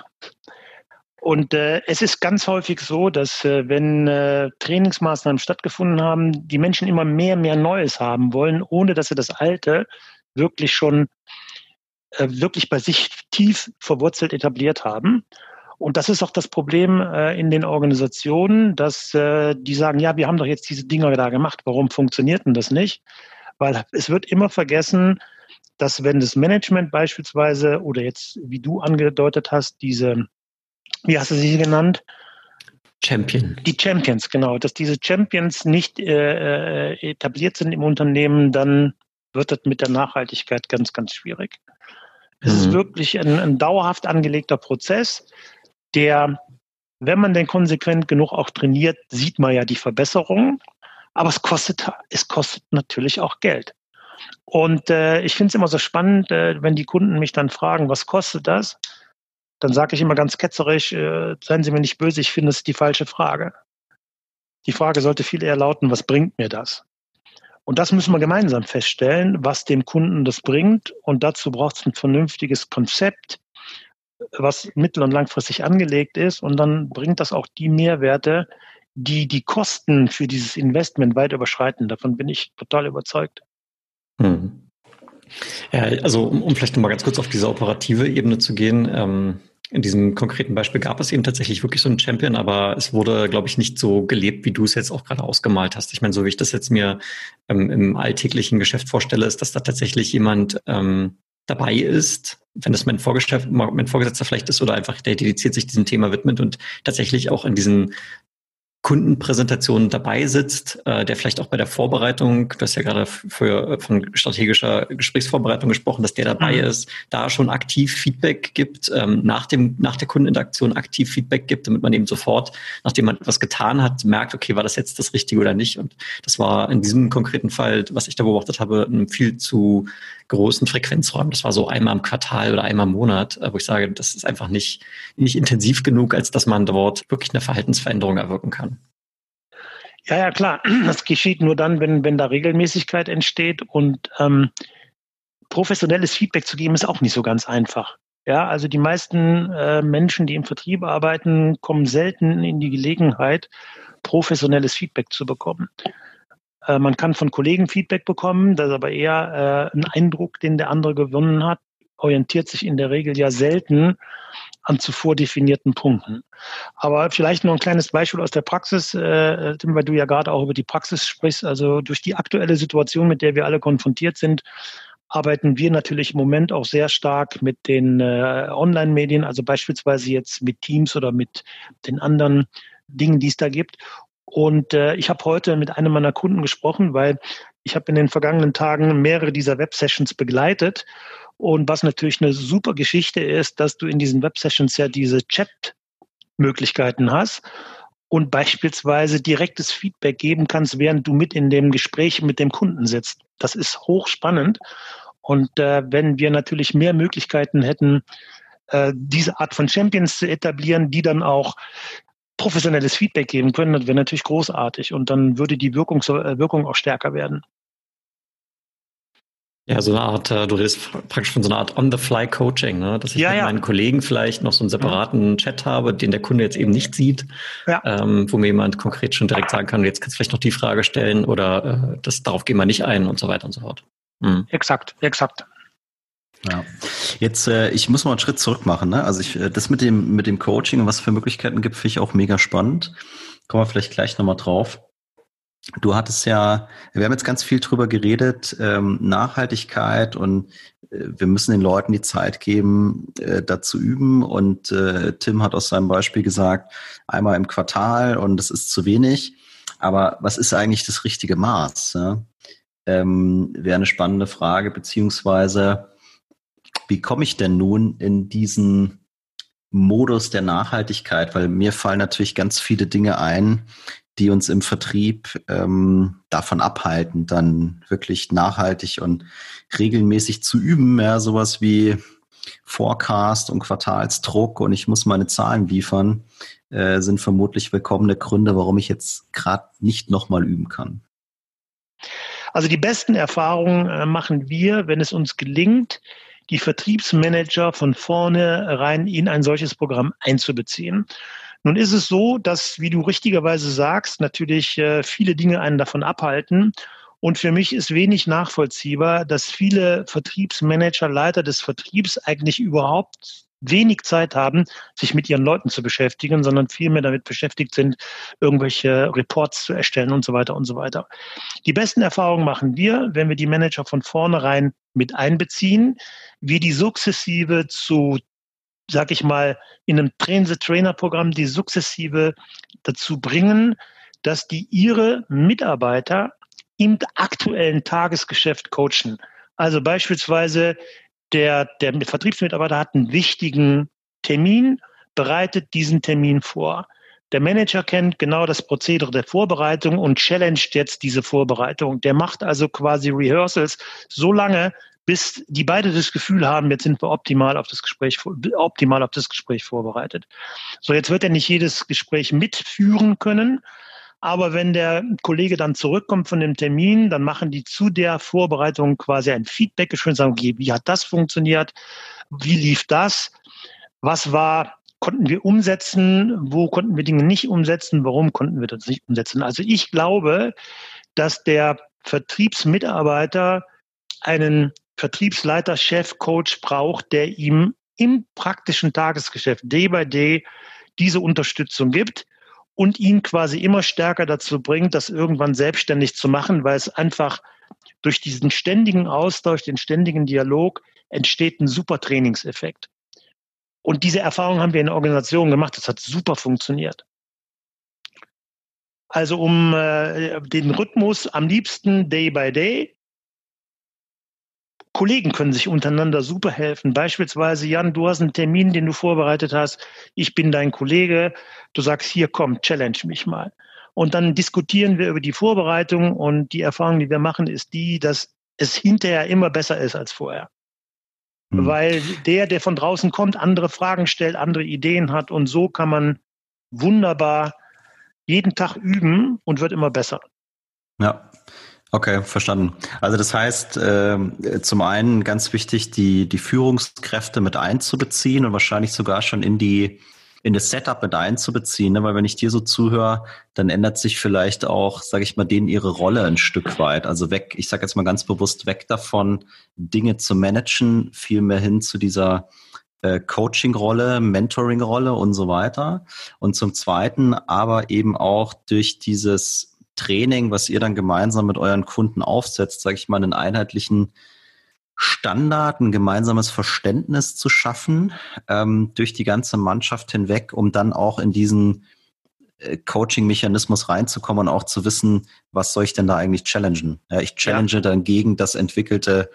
[SPEAKER 3] Und äh, es ist ganz häufig so, dass äh, wenn äh, Trainingsmaßnahmen stattgefunden haben, die Menschen immer mehr, mehr Neues haben wollen, ohne dass sie das Alte wirklich schon äh, wirklich bei sich tief verwurzelt etabliert haben. Und das ist auch das Problem äh, in den Organisationen, dass äh, die sagen, ja, wir haben doch jetzt diese Dinger da gemacht, warum funktioniert denn das nicht? Weil es wird immer vergessen, dass wenn das Management beispielsweise oder jetzt, wie du angedeutet hast, diese, wie hast du sie genannt?
[SPEAKER 1] Champion.
[SPEAKER 3] Die Champions, genau. Dass diese Champions nicht äh, äh etabliert sind im Unternehmen, dann wird das mit der Nachhaltigkeit ganz, ganz schwierig. Es mhm. ist wirklich ein, ein dauerhaft angelegter Prozess der, wenn man denn konsequent genug auch trainiert, sieht man ja die Verbesserungen. Aber es kostet, es kostet natürlich auch Geld. Und äh, ich finde es immer so spannend, äh, wenn die Kunden mich dann fragen, was kostet das? Dann sage ich immer ganz ketzerisch, äh, seien Sie mir nicht böse, ich finde es die falsche Frage. Die Frage sollte viel eher lauten, was bringt mir das? Und das müssen wir gemeinsam feststellen, was dem Kunden das bringt. Und dazu braucht es ein vernünftiges Konzept, was mittel- und langfristig angelegt ist. Und dann bringt das auch die Mehrwerte, die die Kosten für dieses Investment weit überschreiten. Davon bin ich total überzeugt. Hm.
[SPEAKER 1] Also um, um vielleicht nochmal ganz kurz auf diese operative Ebene zu gehen. Ähm, in diesem konkreten Beispiel gab es eben tatsächlich wirklich so einen Champion, aber es wurde, glaube ich, nicht so gelebt, wie du es jetzt auch gerade ausgemalt hast. Ich meine, so wie ich das jetzt mir ähm, im alltäglichen Geschäft vorstelle, ist, dass da tatsächlich jemand ähm, dabei ist, wenn das mein, mein Vorgesetzter vielleicht ist oder einfach der dediziert sich diesem Thema widmet und tatsächlich auch in diesen Kundenpräsentation dabei sitzt, äh, der vielleicht auch bei der Vorbereitung, du hast ja gerade für, von strategischer Gesprächsvorbereitung gesprochen, dass der dabei mhm. ist, da schon aktiv Feedback gibt, ähm, nach, dem, nach der Kundeninteraktion aktiv Feedback gibt, damit man eben sofort, nachdem man etwas getan hat, merkt, okay, war das jetzt das Richtige oder nicht? Und das war in diesem konkreten Fall, was ich da beobachtet habe, ein viel zu großen Frequenzräumen. Das war so einmal im Quartal oder einmal im Monat, äh, wo ich sage, das ist einfach nicht, nicht intensiv genug, als dass man dort wirklich eine Verhaltensveränderung erwirken kann.
[SPEAKER 3] Ja, ja, klar. Das geschieht nur dann, wenn, wenn da Regelmäßigkeit entsteht und ähm, professionelles Feedback zu geben, ist auch nicht so ganz einfach. Ja, also die meisten äh, Menschen, die im Vertrieb arbeiten, kommen selten in die Gelegenheit, professionelles Feedback zu bekommen. Äh, man kann von Kollegen Feedback bekommen, das ist aber eher äh, ein Eindruck, den der andere gewonnen hat, orientiert sich in der Regel ja selten an zuvor definierten Punkten. Aber vielleicht noch ein kleines Beispiel aus der Praxis, äh, weil du ja gerade auch über die Praxis sprichst. Also durch die aktuelle Situation, mit der wir alle konfrontiert sind, arbeiten wir natürlich im Moment auch sehr stark mit den äh, Online-Medien, also beispielsweise jetzt mit Teams oder mit den anderen Dingen, die es da gibt. Und äh, ich habe heute mit einem meiner Kunden gesprochen, weil ich habe in den vergangenen Tagen mehrere dieser Web-Sessions begleitet. Und was natürlich eine super Geschichte ist, dass du in diesen Web-Sessions ja diese Chat-Möglichkeiten hast und beispielsweise direktes Feedback geben kannst, während du mit in dem Gespräch mit dem Kunden sitzt. Das ist hochspannend. Und äh, wenn wir natürlich mehr Möglichkeiten hätten, äh, diese Art von Champions zu etablieren, die dann auch professionelles Feedback geben können, das wäre natürlich großartig und dann würde die Wirkung, äh, Wirkung auch stärker werden.
[SPEAKER 1] Ja, so eine Art, äh, du redest praktisch von so einer Art On-the-Fly-Coaching, ne? dass ich ja, mit ja. meinen Kollegen vielleicht noch so einen separaten ja. Chat habe, den der Kunde jetzt eben nicht sieht, ähm, wo mir jemand konkret schon direkt sagen kann, jetzt kannst du vielleicht noch die Frage stellen oder äh, das, darauf gehen wir nicht ein und so weiter und so fort.
[SPEAKER 3] Mhm. Exakt, exakt.
[SPEAKER 2] Ja. Jetzt, äh, ich muss mal einen Schritt zurück machen. Ne? Also ich, äh, das mit dem, mit dem Coaching und was für Möglichkeiten gibt, finde ich auch mega spannend. Kommen wir vielleicht gleich nochmal drauf. Du hattest ja, wir haben jetzt ganz viel drüber geredet, ähm, Nachhaltigkeit und äh, wir müssen den Leuten die Zeit geben, äh, dazu üben. Und äh, Tim hat aus seinem Beispiel gesagt, einmal im Quartal und das ist zu wenig. Aber was ist eigentlich das richtige Maß? Ja? Ähm, Wäre eine spannende Frage, beziehungsweise wie komme ich denn nun in diesen Modus der Nachhaltigkeit? Weil mir fallen natürlich ganz viele Dinge ein, die uns im Vertrieb ähm, davon abhalten, dann wirklich nachhaltig und regelmäßig zu üben. Ja, sowas wie Forecast und Quartalsdruck und ich muss meine Zahlen liefern, äh, sind vermutlich willkommene Gründe, warum ich jetzt gerade nicht nochmal üben kann.
[SPEAKER 3] Also die besten Erfahrungen äh, machen wir, wenn es uns gelingt, die Vertriebsmanager von vorne rein in ein solches Programm einzubeziehen. Nun ist es so, dass, wie du richtigerweise sagst, natürlich äh, viele Dinge einen davon abhalten. Und für mich ist wenig nachvollziehbar, dass viele Vertriebsmanager, Leiter des Vertriebs eigentlich überhaupt wenig Zeit haben, sich mit ihren Leuten zu beschäftigen, sondern vielmehr damit beschäftigt sind, irgendwelche Reports zu erstellen und so weiter und so weiter. Die besten Erfahrungen machen wir, wenn wir die Manager von vornherein mit einbeziehen, wie die sukzessive zu sag ich mal, in einem Train-the-Trainer-Programm die sukzessive dazu bringen, dass die ihre Mitarbeiter im aktuellen Tagesgeschäft coachen. Also beispielsweise der, der Vertriebsmitarbeiter hat einen wichtigen Termin, bereitet diesen Termin vor. Der Manager kennt genau das Prozedere der Vorbereitung und challenged jetzt diese Vorbereitung. Der macht also quasi Rehearsals so lange, bis die beide das Gefühl haben, jetzt sind wir optimal auf das Gespräch, optimal auf das Gespräch vorbereitet. So, jetzt wird er nicht jedes Gespräch mitführen können, aber wenn der Kollege dann zurückkommt von dem Termin, dann machen die zu der Vorbereitung quasi ein Feedback, geschwind sagen, wie hat das funktioniert? Wie lief das? Was war, konnten wir umsetzen? Wo konnten wir Dinge nicht umsetzen? Warum konnten wir das nicht umsetzen? Also ich glaube, dass der Vertriebsmitarbeiter einen Vertriebsleiter, Chef, Coach braucht, der ihm im praktischen Tagesgeschäft, day by day, diese Unterstützung gibt und ihn quasi immer stärker dazu bringt, das irgendwann selbstständig zu machen, weil es einfach durch diesen ständigen Austausch, den ständigen Dialog entsteht ein super Trainingseffekt. Und diese Erfahrung haben wir in der Organisation gemacht. Das hat super funktioniert. Also um äh, den Rhythmus am liebsten Day by Day Kollegen können sich untereinander super helfen. Beispielsweise, Jan, du hast einen Termin, den du vorbereitet hast. Ich bin dein Kollege. Du sagst, hier komm, challenge mich mal. Und dann diskutieren wir über die Vorbereitung und die Erfahrung, die wir machen, ist die, dass es hinterher immer besser ist als vorher. Hm. Weil der, der von draußen kommt, andere Fragen stellt, andere Ideen hat und so kann man wunderbar jeden Tag üben und wird immer besser.
[SPEAKER 2] Ja, Okay, verstanden. Also das heißt, äh, zum einen ganz wichtig, die, die Führungskräfte mit einzubeziehen und wahrscheinlich sogar schon in die in das Setup mit einzubeziehen, ne? weil wenn ich dir so zuhöre, dann ändert sich vielleicht auch, sage ich mal, denen ihre Rolle ein Stück weit. Also weg, ich sage jetzt mal ganz bewusst weg davon, Dinge zu managen, viel mehr hin zu dieser äh, Coaching-Rolle, Mentoring-Rolle und so weiter. Und zum Zweiten aber eben auch durch dieses Training, was ihr dann gemeinsam mit euren Kunden aufsetzt, sage ich mal, einen einheitlichen Standard, ein gemeinsames Verständnis zu schaffen ähm, durch die ganze Mannschaft hinweg, um dann auch in diesen äh, Coaching-Mechanismus reinzukommen und auch zu wissen, was soll ich denn da eigentlich challengen? Ja, ich challenge ja. dann gegen das entwickelte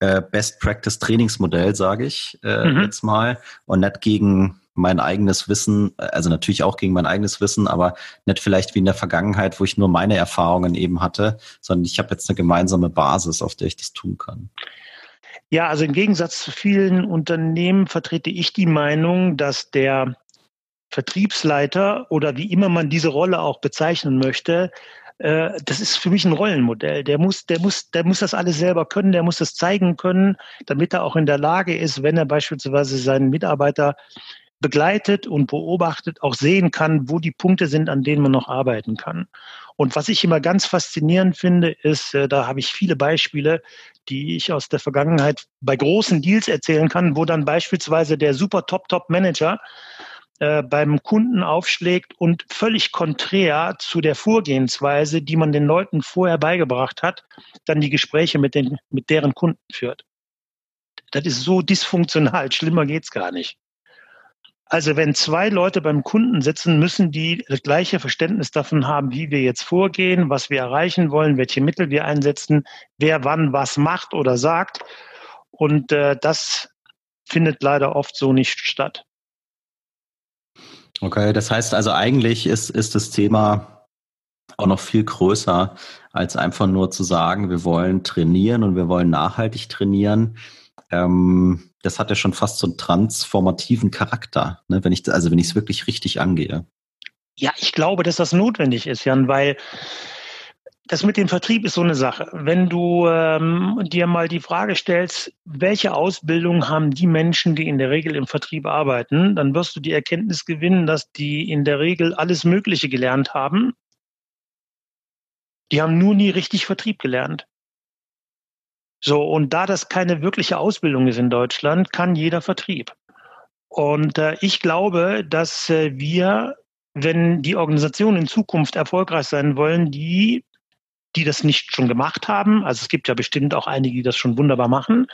[SPEAKER 2] äh, Best Practice Trainingsmodell, sage ich äh, mhm. jetzt mal, und nicht gegen mein eigenes Wissen, also natürlich auch gegen mein eigenes Wissen, aber nicht vielleicht wie in der Vergangenheit, wo ich nur meine Erfahrungen eben hatte, sondern ich habe jetzt eine gemeinsame Basis, auf der ich das tun kann.
[SPEAKER 3] Ja, also im Gegensatz zu vielen Unternehmen vertrete ich die Meinung, dass der Vertriebsleiter oder wie immer man diese Rolle auch bezeichnen möchte, äh, das ist für mich ein Rollenmodell. Der muss, der muss, der muss das alles selber können, der muss das zeigen können, damit er auch in der Lage ist, wenn er beispielsweise seinen Mitarbeiter begleitet und beobachtet, auch sehen kann, wo die Punkte sind, an denen man noch arbeiten kann. Und was ich immer ganz faszinierend finde, ist, äh, da habe ich viele Beispiele, die ich aus der Vergangenheit bei großen Deals erzählen kann, wo dann beispielsweise der super Top-Top-Manager äh, beim Kunden aufschlägt und völlig konträr zu der Vorgehensweise, die man den Leuten vorher beigebracht hat, dann die Gespräche mit, den, mit deren Kunden führt. Das ist so dysfunktional, schlimmer geht's gar nicht. Also wenn zwei Leute beim Kunden sitzen, müssen die das gleiche Verständnis davon haben, wie wir jetzt vorgehen, was wir erreichen wollen, welche Mittel wir einsetzen, wer wann was macht oder sagt. Und äh, das findet leider oft so nicht statt.
[SPEAKER 2] Okay, das heißt also eigentlich ist, ist das Thema auch noch viel größer, als einfach nur zu sagen, wir wollen trainieren und wir wollen nachhaltig trainieren. Ähm, das hat ja schon fast so einen transformativen Charakter, ne? wenn ich, also wenn ich es wirklich richtig angehe.
[SPEAKER 3] Ja, ich glaube, dass das notwendig ist, Jan, weil das mit dem Vertrieb ist so eine Sache. Wenn du ähm, dir mal die Frage stellst, welche Ausbildung haben die Menschen, die in der Regel im Vertrieb arbeiten, dann wirst du die Erkenntnis gewinnen, dass die in der Regel alles Mögliche gelernt haben. Die haben nur nie richtig Vertrieb gelernt. So, und da das keine wirkliche Ausbildung ist in Deutschland, kann jeder Vertrieb. Und äh, ich glaube, dass äh, wir, wenn die Organisationen in Zukunft erfolgreich sein wollen, die die das nicht schon gemacht haben, also es gibt ja bestimmt auch einige, die das schon wunderbar machen,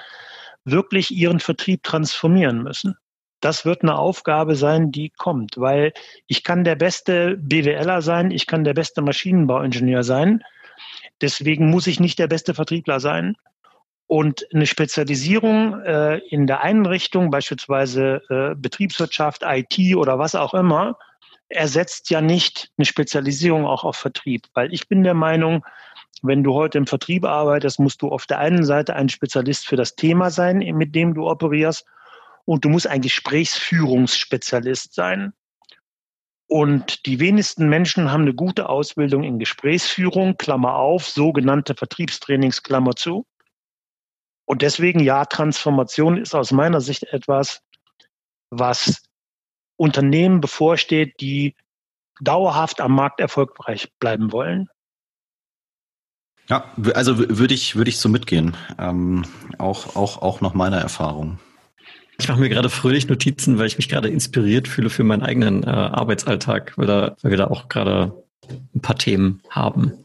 [SPEAKER 3] wirklich ihren Vertrieb transformieren müssen. Das wird eine Aufgabe sein, die kommt, weil ich kann der beste BWLer sein, ich kann der beste Maschinenbauingenieur sein. Deswegen muss ich nicht der beste Vertriebler sein. Und eine Spezialisierung äh, in der einen Richtung, beispielsweise äh, Betriebswirtschaft, IT oder was auch immer, ersetzt ja nicht eine Spezialisierung auch auf Vertrieb. Weil ich bin der Meinung, wenn du heute im Vertrieb arbeitest, musst du auf der einen Seite ein Spezialist für das Thema sein, mit dem du operierst, und du musst ein Gesprächsführungsspezialist sein. Und die wenigsten Menschen haben eine gute Ausbildung in Gesprächsführung, Klammer auf, sogenannte Vertriebstrainings, Klammer zu. Und deswegen, ja, Transformation ist aus meiner Sicht etwas, was Unternehmen bevorsteht, die dauerhaft am Markt erfolgreich bleiben wollen.
[SPEAKER 2] Ja, also würde ich, würde ich so mitgehen. Ähm, auch, auch, auch nach meiner Erfahrung.
[SPEAKER 1] Ich mache mir gerade fröhlich Notizen, weil ich mich gerade inspiriert fühle für meinen eigenen äh, Arbeitsalltag, weil, da, weil wir da auch gerade ein paar Themen haben.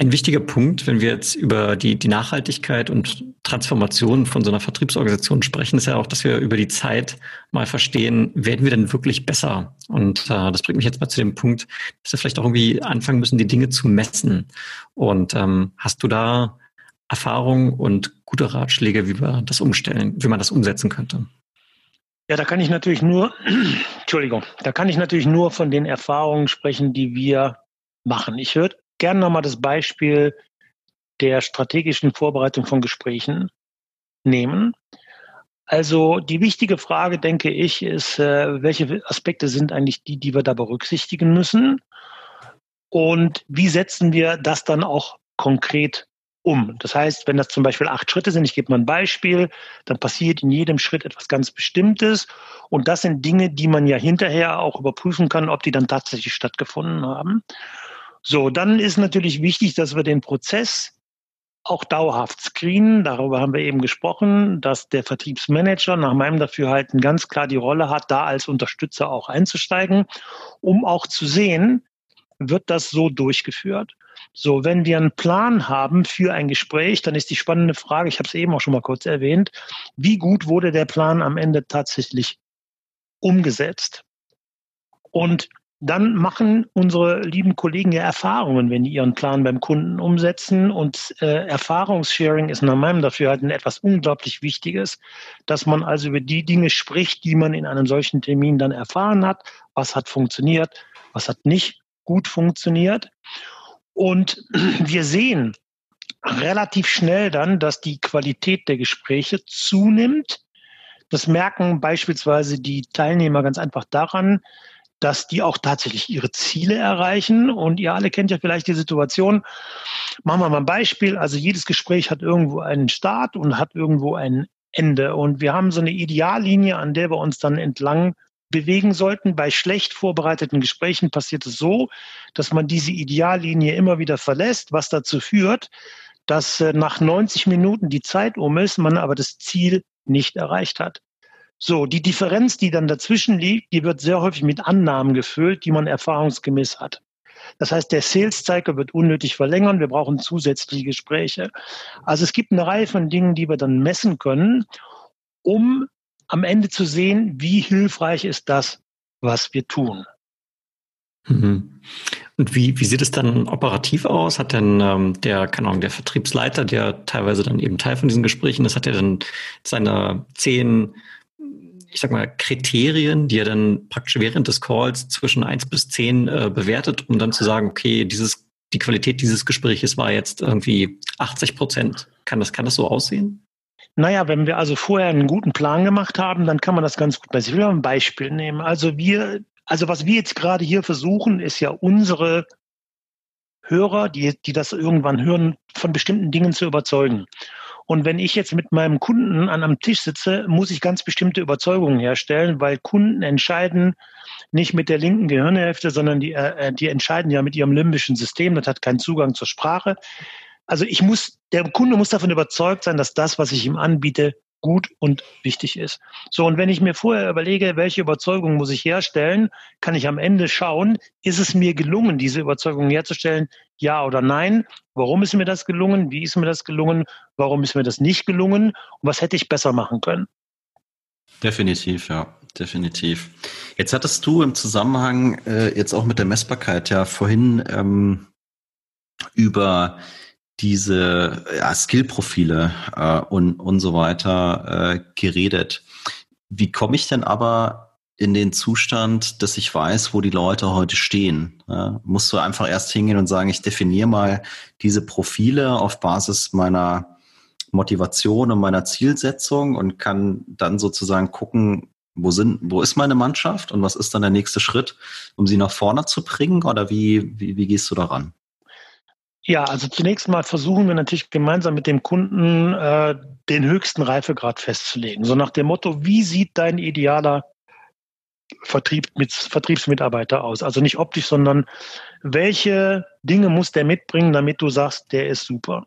[SPEAKER 1] Ein wichtiger Punkt, wenn wir jetzt über die, die Nachhaltigkeit und Transformation von so einer Vertriebsorganisation sprechen, ist ja auch, dass wir über die Zeit mal verstehen, werden wir denn wirklich besser? Und äh, das bringt mich jetzt mal zu dem Punkt, dass wir vielleicht auch irgendwie anfangen müssen, die Dinge zu messen. Und ähm, hast du da Erfahrungen und gute Ratschläge, wie wir das umstellen, wie man das umsetzen könnte?
[SPEAKER 3] Ja, da kann ich natürlich nur, Entschuldigung, da kann ich natürlich nur von den Erfahrungen sprechen, die wir machen. Ich würde gerne nochmal das Beispiel der strategischen Vorbereitung von Gesprächen nehmen. Also die wichtige Frage, denke ich, ist, äh, welche Aspekte sind eigentlich die, die wir da berücksichtigen müssen? Und wie setzen wir das dann auch konkret um? Das heißt, wenn das zum Beispiel acht Schritte sind, ich gebe mal ein Beispiel, dann passiert in jedem Schritt etwas ganz Bestimmtes. Und das sind Dinge, die man ja hinterher auch überprüfen kann, ob die dann tatsächlich stattgefunden haben. So, dann ist natürlich wichtig, dass wir den Prozess auch dauerhaft screenen. Darüber haben wir eben gesprochen, dass der Vertriebsmanager nach meinem Dafürhalten ganz klar die Rolle hat, da als Unterstützer auch einzusteigen, um auch zu sehen, wird das so durchgeführt. So, wenn wir einen Plan haben für ein Gespräch, dann ist die spannende Frage, ich habe es eben auch schon mal kurz erwähnt, wie gut wurde der Plan am Ende tatsächlich umgesetzt? Und dann machen unsere lieben Kollegen ja Erfahrungen, wenn die ihren Plan beim Kunden umsetzen. Und äh, Erfahrungssharing ist nach meinem Dafürhalten etwas unglaublich Wichtiges, dass man also über die Dinge spricht, die man in einem solchen Termin dann erfahren hat. Was hat funktioniert, was hat nicht gut funktioniert. Und wir sehen relativ schnell dann, dass die Qualität der Gespräche zunimmt. Das merken beispielsweise die Teilnehmer ganz einfach daran, dass die auch tatsächlich ihre Ziele erreichen. Und ihr alle kennt ja vielleicht die Situation. Machen wir mal ein Beispiel. Also jedes Gespräch hat irgendwo einen Start und hat irgendwo ein Ende. Und wir haben so eine Ideallinie, an der wir uns dann entlang bewegen sollten. Bei schlecht vorbereiteten Gesprächen passiert es so, dass man diese Ideallinie immer wieder verlässt, was dazu führt, dass äh, nach 90 Minuten die Zeit um ist, man aber das Ziel nicht erreicht hat. So, die Differenz, die dann dazwischen liegt, die wird sehr häufig mit Annahmen gefüllt, die man erfahrungsgemäß hat. Das heißt, der Sales Cycle wird unnötig verlängern. Wir brauchen zusätzliche Gespräche. Also es gibt eine Reihe von Dingen, die wir dann messen können, um am Ende zu sehen, wie hilfreich ist das, was wir tun.
[SPEAKER 1] Mhm. Und wie, wie sieht es dann operativ aus? Hat denn ähm, der, keine Ahnung, der Vertriebsleiter, der teilweise dann eben Teil von diesen Gesprächen ist, hat er dann seine zehn ich sag mal, Kriterien, die er dann praktisch während des Calls zwischen eins bis zehn äh, bewertet, um dann zu sagen, okay, dieses, die Qualität dieses Gespräches war jetzt irgendwie 80 Prozent. Kann das, kann das so aussehen?
[SPEAKER 3] Naja, wenn wir also vorher einen guten Plan gemacht haben, dann kann man das ganz gut messen. Ich will mal ein Beispiel nehmen. Also wir, also was wir jetzt gerade hier versuchen, ist ja unsere Hörer, die, die das irgendwann hören, von bestimmten Dingen zu überzeugen. Und wenn ich jetzt mit meinem Kunden an einem Tisch sitze, muss ich ganz bestimmte Überzeugungen herstellen, weil Kunden entscheiden nicht mit der linken Gehirnhälfte, sondern die, äh, die entscheiden ja mit ihrem limbischen System. Das hat keinen Zugang zur Sprache. Also ich muss, der Kunde muss davon überzeugt sein, dass das, was ich ihm anbiete, gut und wichtig ist. So, und wenn ich mir vorher überlege, welche Überzeugung muss ich herstellen, kann ich am Ende schauen, ist es mir gelungen, diese Überzeugung herzustellen, ja oder nein? Warum ist mir das gelungen? Wie ist mir das gelungen? Warum ist mir das nicht gelungen? Und was hätte ich besser machen können?
[SPEAKER 2] Definitiv, ja, definitiv. Jetzt hattest du im Zusammenhang äh, jetzt auch mit der Messbarkeit ja vorhin ähm, über diese ja, Skillprofile äh, und, und so weiter äh, geredet. Wie komme ich denn aber in den Zustand, dass ich weiß, wo die Leute heute stehen? Ja, musst du einfach erst hingehen und sagen, ich definiere mal diese Profile auf Basis meiner Motivation und meiner Zielsetzung und kann dann sozusagen gucken, wo sind, wo ist meine Mannschaft und was ist dann der nächste Schritt, um sie nach vorne zu bringen? Oder wie, wie, wie gehst du daran?
[SPEAKER 3] Ja, also zunächst mal versuchen wir natürlich gemeinsam mit dem Kunden äh, den höchsten Reifegrad festzulegen. So nach dem Motto, wie sieht dein idealer Vertrieb mit, Vertriebsmitarbeiter aus? Also nicht optisch, sondern welche Dinge muss der mitbringen, damit du sagst, der ist super.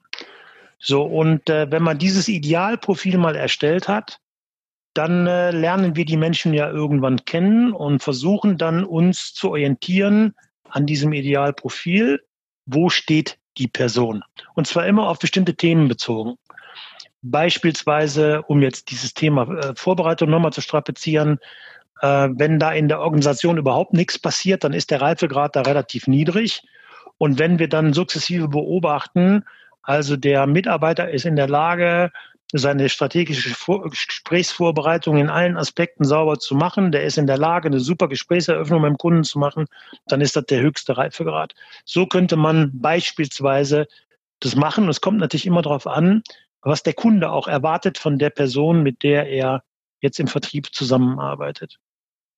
[SPEAKER 3] So, und äh, wenn man dieses Idealprofil mal erstellt hat, dann äh, lernen wir die Menschen ja irgendwann kennen und versuchen dann uns zu orientieren an diesem Idealprofil. Wo steht die Person. Und zwar immer auf bestimmte Themen bezogen. Beispielsweise, um jetzt dieses Thema äh, Vorbereitung nochmal zu strapazieren, äh, wenn da in der Organisation überhaupt nichts passiert, dann ist der Reifegrad da relativ niedrig. Und wenn wir dann sukzessive beobachten, also der Mitarbeiter ist in der Lage, seine strategische Vor Gesprächsvorbereitung in allen Aspekten sauber zu machen. Der ist in der Lage, eine super Gesprächseröffnung beim Kunden zu machen. Dann ist das der höchste Reifegrad. So könnte man beispielsweise das machen. Es kommt natürlich immer darauf an, was der Kunde auch erwartet von der Person, mit der er jetzt im Vertrieb zusammenarbeitet.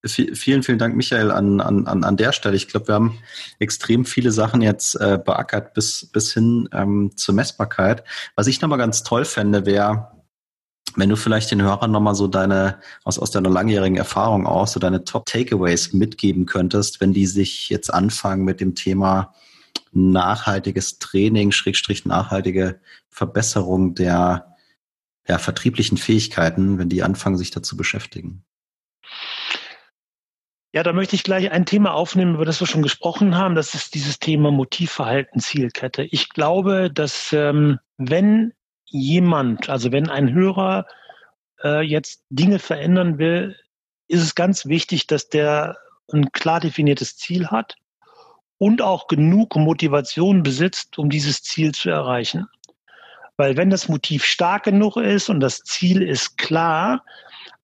[SPEAKER 2] Vielen, vielen Dank, Michael, an, an, an der Stelle. Ich glaube, wir haben extrem viele Sachen jetzt äh, beackert bis, bis hin ähm, zur Messbarkeit. Was ich nochmal ganz toll fände, wäre, wenn du vielleicht den Hörern nochmal so deine, aus, aus deiner langjährigen Erfahrung aus, so deine Top-Takeaways mitgeben könntest, wenn die sich jetzt anfangen mit dem Thema nachhaltiges Training, Schrägstrich nachhaltige Verbesserung der, der vertrieblichen Fähigkeiten, wenn die anfangen, sich dazu beschäftigen.
[SPEAKER 3] Ja, da möchte ich gleich ein Thema aufnehmen, über das wir schon gesprochen haben. Das ist dieses Thema Motivverhalten, Zielkette. Ich glaube, dass ähm, wenn jemand, also wenn ein Hörer äh, jetzt Dinge verändern will, ist es ganz wichtig, dass der ein klar definiertes Ziel hat und auch genug Motivation besitzt, um dieses Ziel zu erreichen. Weil wenn das Motiv stark genug ist und das Ziel ist klar,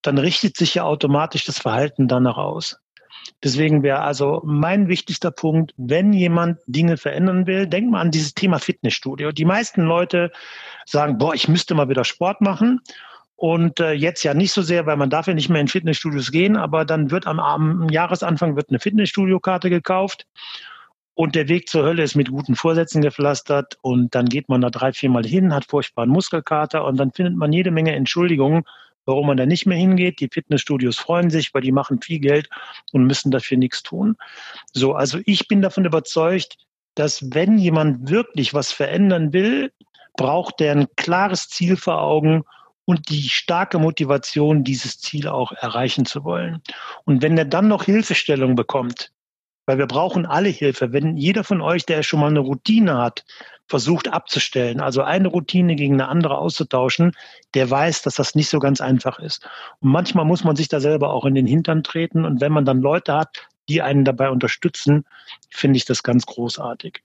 [SPEAKER 3] dann richtet sich ja automatisch das Verhalten danach aus. Deswegen wäre also mein wichtigster Punkt, wenn jemand Dinge verändern will, denkt mal an dieses Thema Fitnessstudio. Die meisten Leute sagen, boah, ich müsste mal wieder Sport machen. Und äh, jetzt ja nicht so sehr, weil man darf ja nicht mehr in Fitnessstudios gehen, aber dann wird am, am Jahresanfang wird eine Fitnessstudio-Karte gekauft und der Weg zur Hölle ist mit guten Vorsätzen gepflastert und dann geht man da drei, viermal hin, hat furchtbaren Muskelkater und dann findet man jede Menge Entschuldigungen, warum man da nicht mehr hingeht. Die Fitnessstudios freuen sich, weil die machen viel Geld und müssen dafür nichts tun. So, also ich bin davon überzeugt, dass wenn jemand wirklich was verändern will, braucht er ein klares Ziel vor Augen und die starke Motivation, dieses Ziel auch erreichen zu wollen. Und wenn er dann noch Hilfestellung bekommt, weil wir brauchen alle Hilfe. Wenn jeder von euch, der schon mal eine Routine hat, versucht abzustellen, also eine Routine gegen eine andere auszutauschen, der weiß, dass das nicht so ganz einfach ist. Und manchmal muss man sich da selber auch in den Hintern treten. Und wenn man dann Leute hat, die einen dabei unterstützen, finde ich das ganz großartig.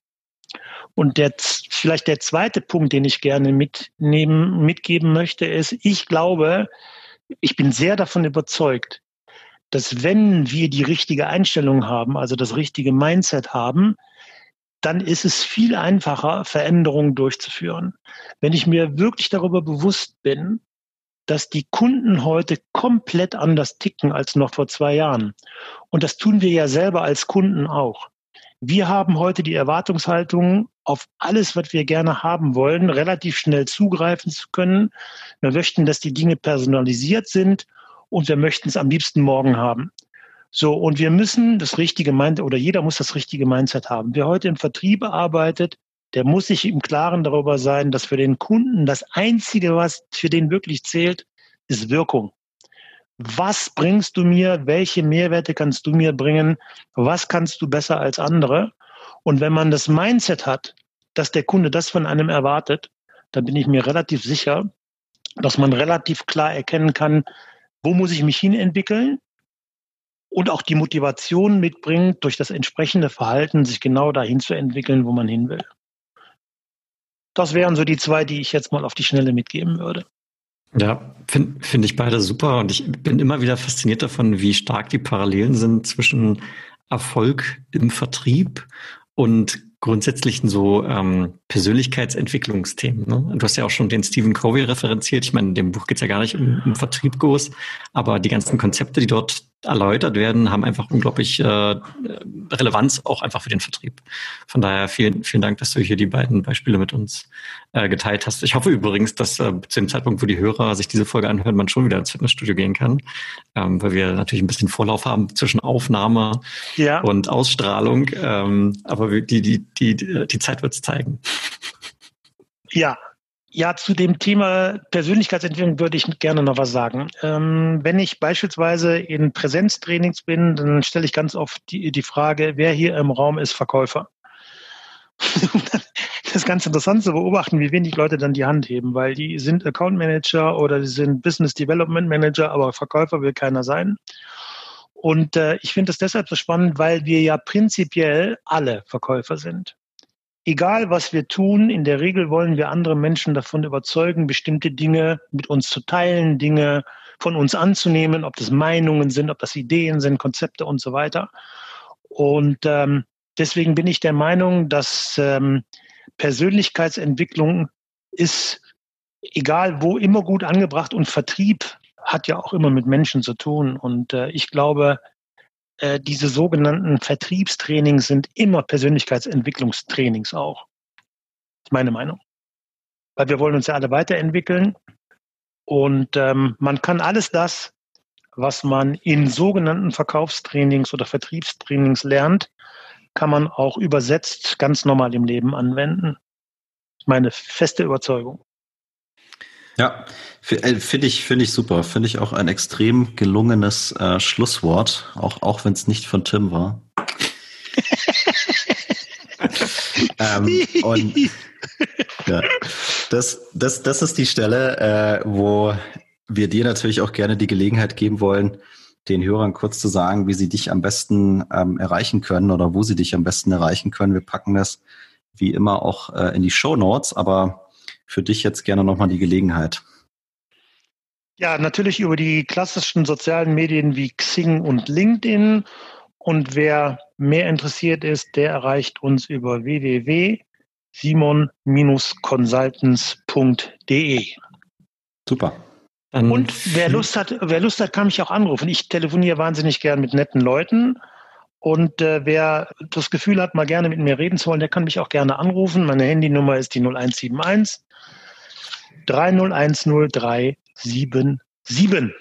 [SPEAKER 3] Und der, vielleicht der zweite Punkt, den ich gerne mitnehmen, mitgeben möchte, ist, ich glaube, ich bin sehr davon überzeugt, dass wenn wir die richtige Einstellung haben, also das richtige Mindset haben, dann ist es viel einfacher, Veränderungen durchzuführen. Wenn ich mir wirklich darüber bewusst bin, dass die Kunden heute komplett anders ticken als noch vor zwei Jahren. Und das tun wir ja selber als Kunden auch. Wir haben heute die Erwartungshaltung, auf alles, was wir gerne haben wollen, relativ schnell zugreifen zu können. Wir möchten, dass die Dinge personalisiert sind und wir möchten es am liebsten morgen haben. So, und wir müssen das richtige Mindset, oder jeder muss das richtige Mindset haben. Wer heute im Vertrieb arbeitet, der muss sich im Klaren darüber sein, dass für den Kunden das Einzige, was für den wirklich zählt, ist Wirkung. Was bringst du mir? Welche Mehrwerte kannst du mir bringen? Was kannst du besser als andere? Und wenn man das Mindset hat, dass der Kunde das von einem erwartet, dann bin ich mir relativ sicher, dass man relativ klar erkennen kann, wo muss ich mich hin entwickeln und auch die Motivation mitbringt, durch das entsprechende Verhalten sich genau dahin zu entwickeln, wo man hin will. Das wären so die zwei, die ich jetzt mal auf die Schnelle mitgeben würde.
[SPEAKER 1] Ja, finde find ich beide super und ich bin immer wieder fasziniert davon, wie stark die Parallelen sind zwischen Erfolg im Vertrieb und grundsätzlichen so ähm, Persönlichkeitsentwicklungsthemen. Ne? Du hast ja auch schon den Stephen Covey referenziert. Ich meine, in dem Buch geht es ja gar nicht um, um Vertrieb groß, aber die ganzen Konzepte, die dort erläutert werden, haben einfach unglaublich äh, Relevanz auch einfach für den Vertrieb. Von daher vielen, vielen Dank, dass du hier die beiden Beispiele mit uns äh, geteilt hast. Ich hoffe übrigens, dass äh, zu dem Zeitpunkt, wo die Hörer sich diese Folge anhören, man schon wieder ins Fitnessstudio gehen kann, ähm, weil wir natürlich ein bisschen Vorlauf haben zwischen Aufnahme ja. und Ausstrahlung. Ähm, aber die, die, die, die Zeit wird es zeigen.
[SPEAKER 3] Ja, ja, zu dem Thema Persönlichkeitsentwicklung würde ich gerne noch was sagen. Ähm, wenn ich beispielsweise in Präsenztrainings bin, dann stelle ich ganz oft die, die Frage, wer hier im Raum ist Verkäufer? das ist ganz interessant zu beobachten, wie wenig Leute dann die Hand heben, weil die sind Account Manager oder die sind Business Development Manager, aber Verkäufer will keiner sein. Und äh, ich finde es deshalb so spannend, weil wir ja prinzipiell alle Verkäufer sind egal was wir tun, in der Regel wollen wir andere Menschen davon überzeugen, bestimmte Dinge mit uns zu teilen, Dinge von uns anzunehmen, ob das Meinungen sind, ob das Ideen sind, Konzepte und so weiter. Und ähm, deswegen bin ich der Meinung, dass ähm, Persönlichkeitsentwicklung ist, egal wo, immer gut angebracht und Vertrieb hat ja auch immer mit Menschen zu tun. Und äh, ich glaube, äh, diese sogenannten Vertriebstrainings sind immer Persönlichkeitsentwicklungstrainings auch. Das ist meine Meinung. Weil wir wollen uns ja alle weiterentwickeln. Und ähm, man kann alles das, was man in sogenannten Verkaufstrainings oder Vertriebstrainings lernt, kann man auch übersetzt ganz normal im Leben anwenden. Meine feste Überzeugung.
[SPEAKER 2] Ja, äh, finde ich, finde ich super. Finde ich auch ein extrem gelungenes äh, Schlusswort, auch, auch wenn es nicht von Tim war. ähm, und ja, das, das, das ist die Stelle, äh, wo wir dir natürlich auch gerne die Gelegenheit geben wollen, den Hörern kurz zu sagen, wie sie dich am besten ähm, erreichen können oder wo sie dich am besten erreichen können. Wir packen das wie immer auch äh, in die Show Notes, aber für dich jetzt gerne nochmal die Gelegenheit.
[SPEAKER 3] Ja, natürlich über die klassischen sozialen Medien wie Xing und LinkedIn. Und wer mehr interessiert ist, der erreicht uns über www.simon-consultants.de.
[SPEAKER 2] Super.
[SPEAKER 3] Und wer Lust hat, wer Lust hat, kann mich auch anrufen. Ich telefoniere wahnsinnig gern mit netten Leuten. Und äh, wer das Gefühl hat, mal gerne mit mir reden zu wollen, der kann mich auch gerne anrufen. Meine Handynummer ist die 0171 3010377.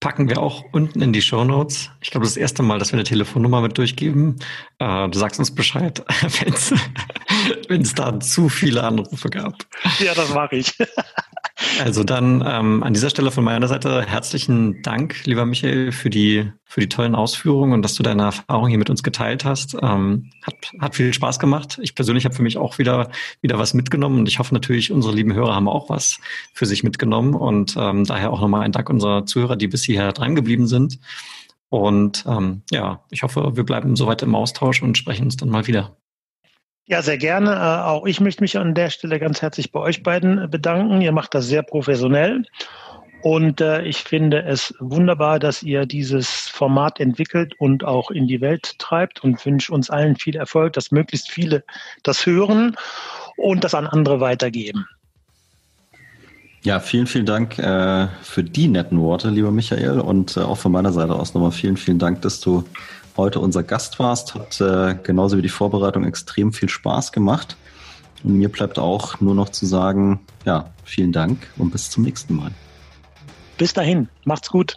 [SPEAKER 1] Packen wir auch unten in die Show Notes. Ich glaube, das, das erste Mal, dass wir eine Telefonnummer mit durchgeben. Äh, du sagst uns Bescheid, wenn es da zu viele Anrufe gab.
[SPEAKER 3] Ja, das mache ich.
[SPEAKER 1] Also dann ähm, an dieser Stelle von meiner Seite herzlichen Dank, lieber Michael, für die für die tollen Ausführungen und dass du deine Erfahrungen hier mit uns geteilt hast. Ähm, hat, hat viel Spaß gemacht. Ich persönlich habe für mich auch wieder wieder was mitgenommen und ich hoffe natürlich, unsere lieben Hörer haben auch was für sich mitgenommen und ähm, daher auch nochmal ein Dank unserer Zuhörer, die bis hierher dran geblieben sind. Und ähm, ja, ich hoffe, wir bleiben soweit im Austausch und sprechen uns dann mal wieder.
[SPEAKER 3] Ja, sehr gerne. Äh, auch ich möchte mich an der Stelle ganz herzlich bei euch beiden äh, bedanken. Ihr macht das sehr professionell. Und äh, ich finde es wunderbar, dass ihr dieses Format entwickelt und auch in die Welt treibt und wünsche uns allen viel Erfolg, dass möglichst viele das hören und das an andere weitergeben.
[SPEAKER 2] Ja, vielen, vielen Dank äh, für die netten Worte, lieber Michael. Und äh, auch von meiner Seite aus nochmal vielen, vielen Dank, dass du heute unser Gast warst. Hat äh, genauso wie die Vorbereitung extrem viel Spaß gemacht. Und mir bleibt auch nur noch zu sagen, ja, vielen Dank und bis zum nächsten Mal.
[SPEAKER 3] Bis dahin, macht's gut.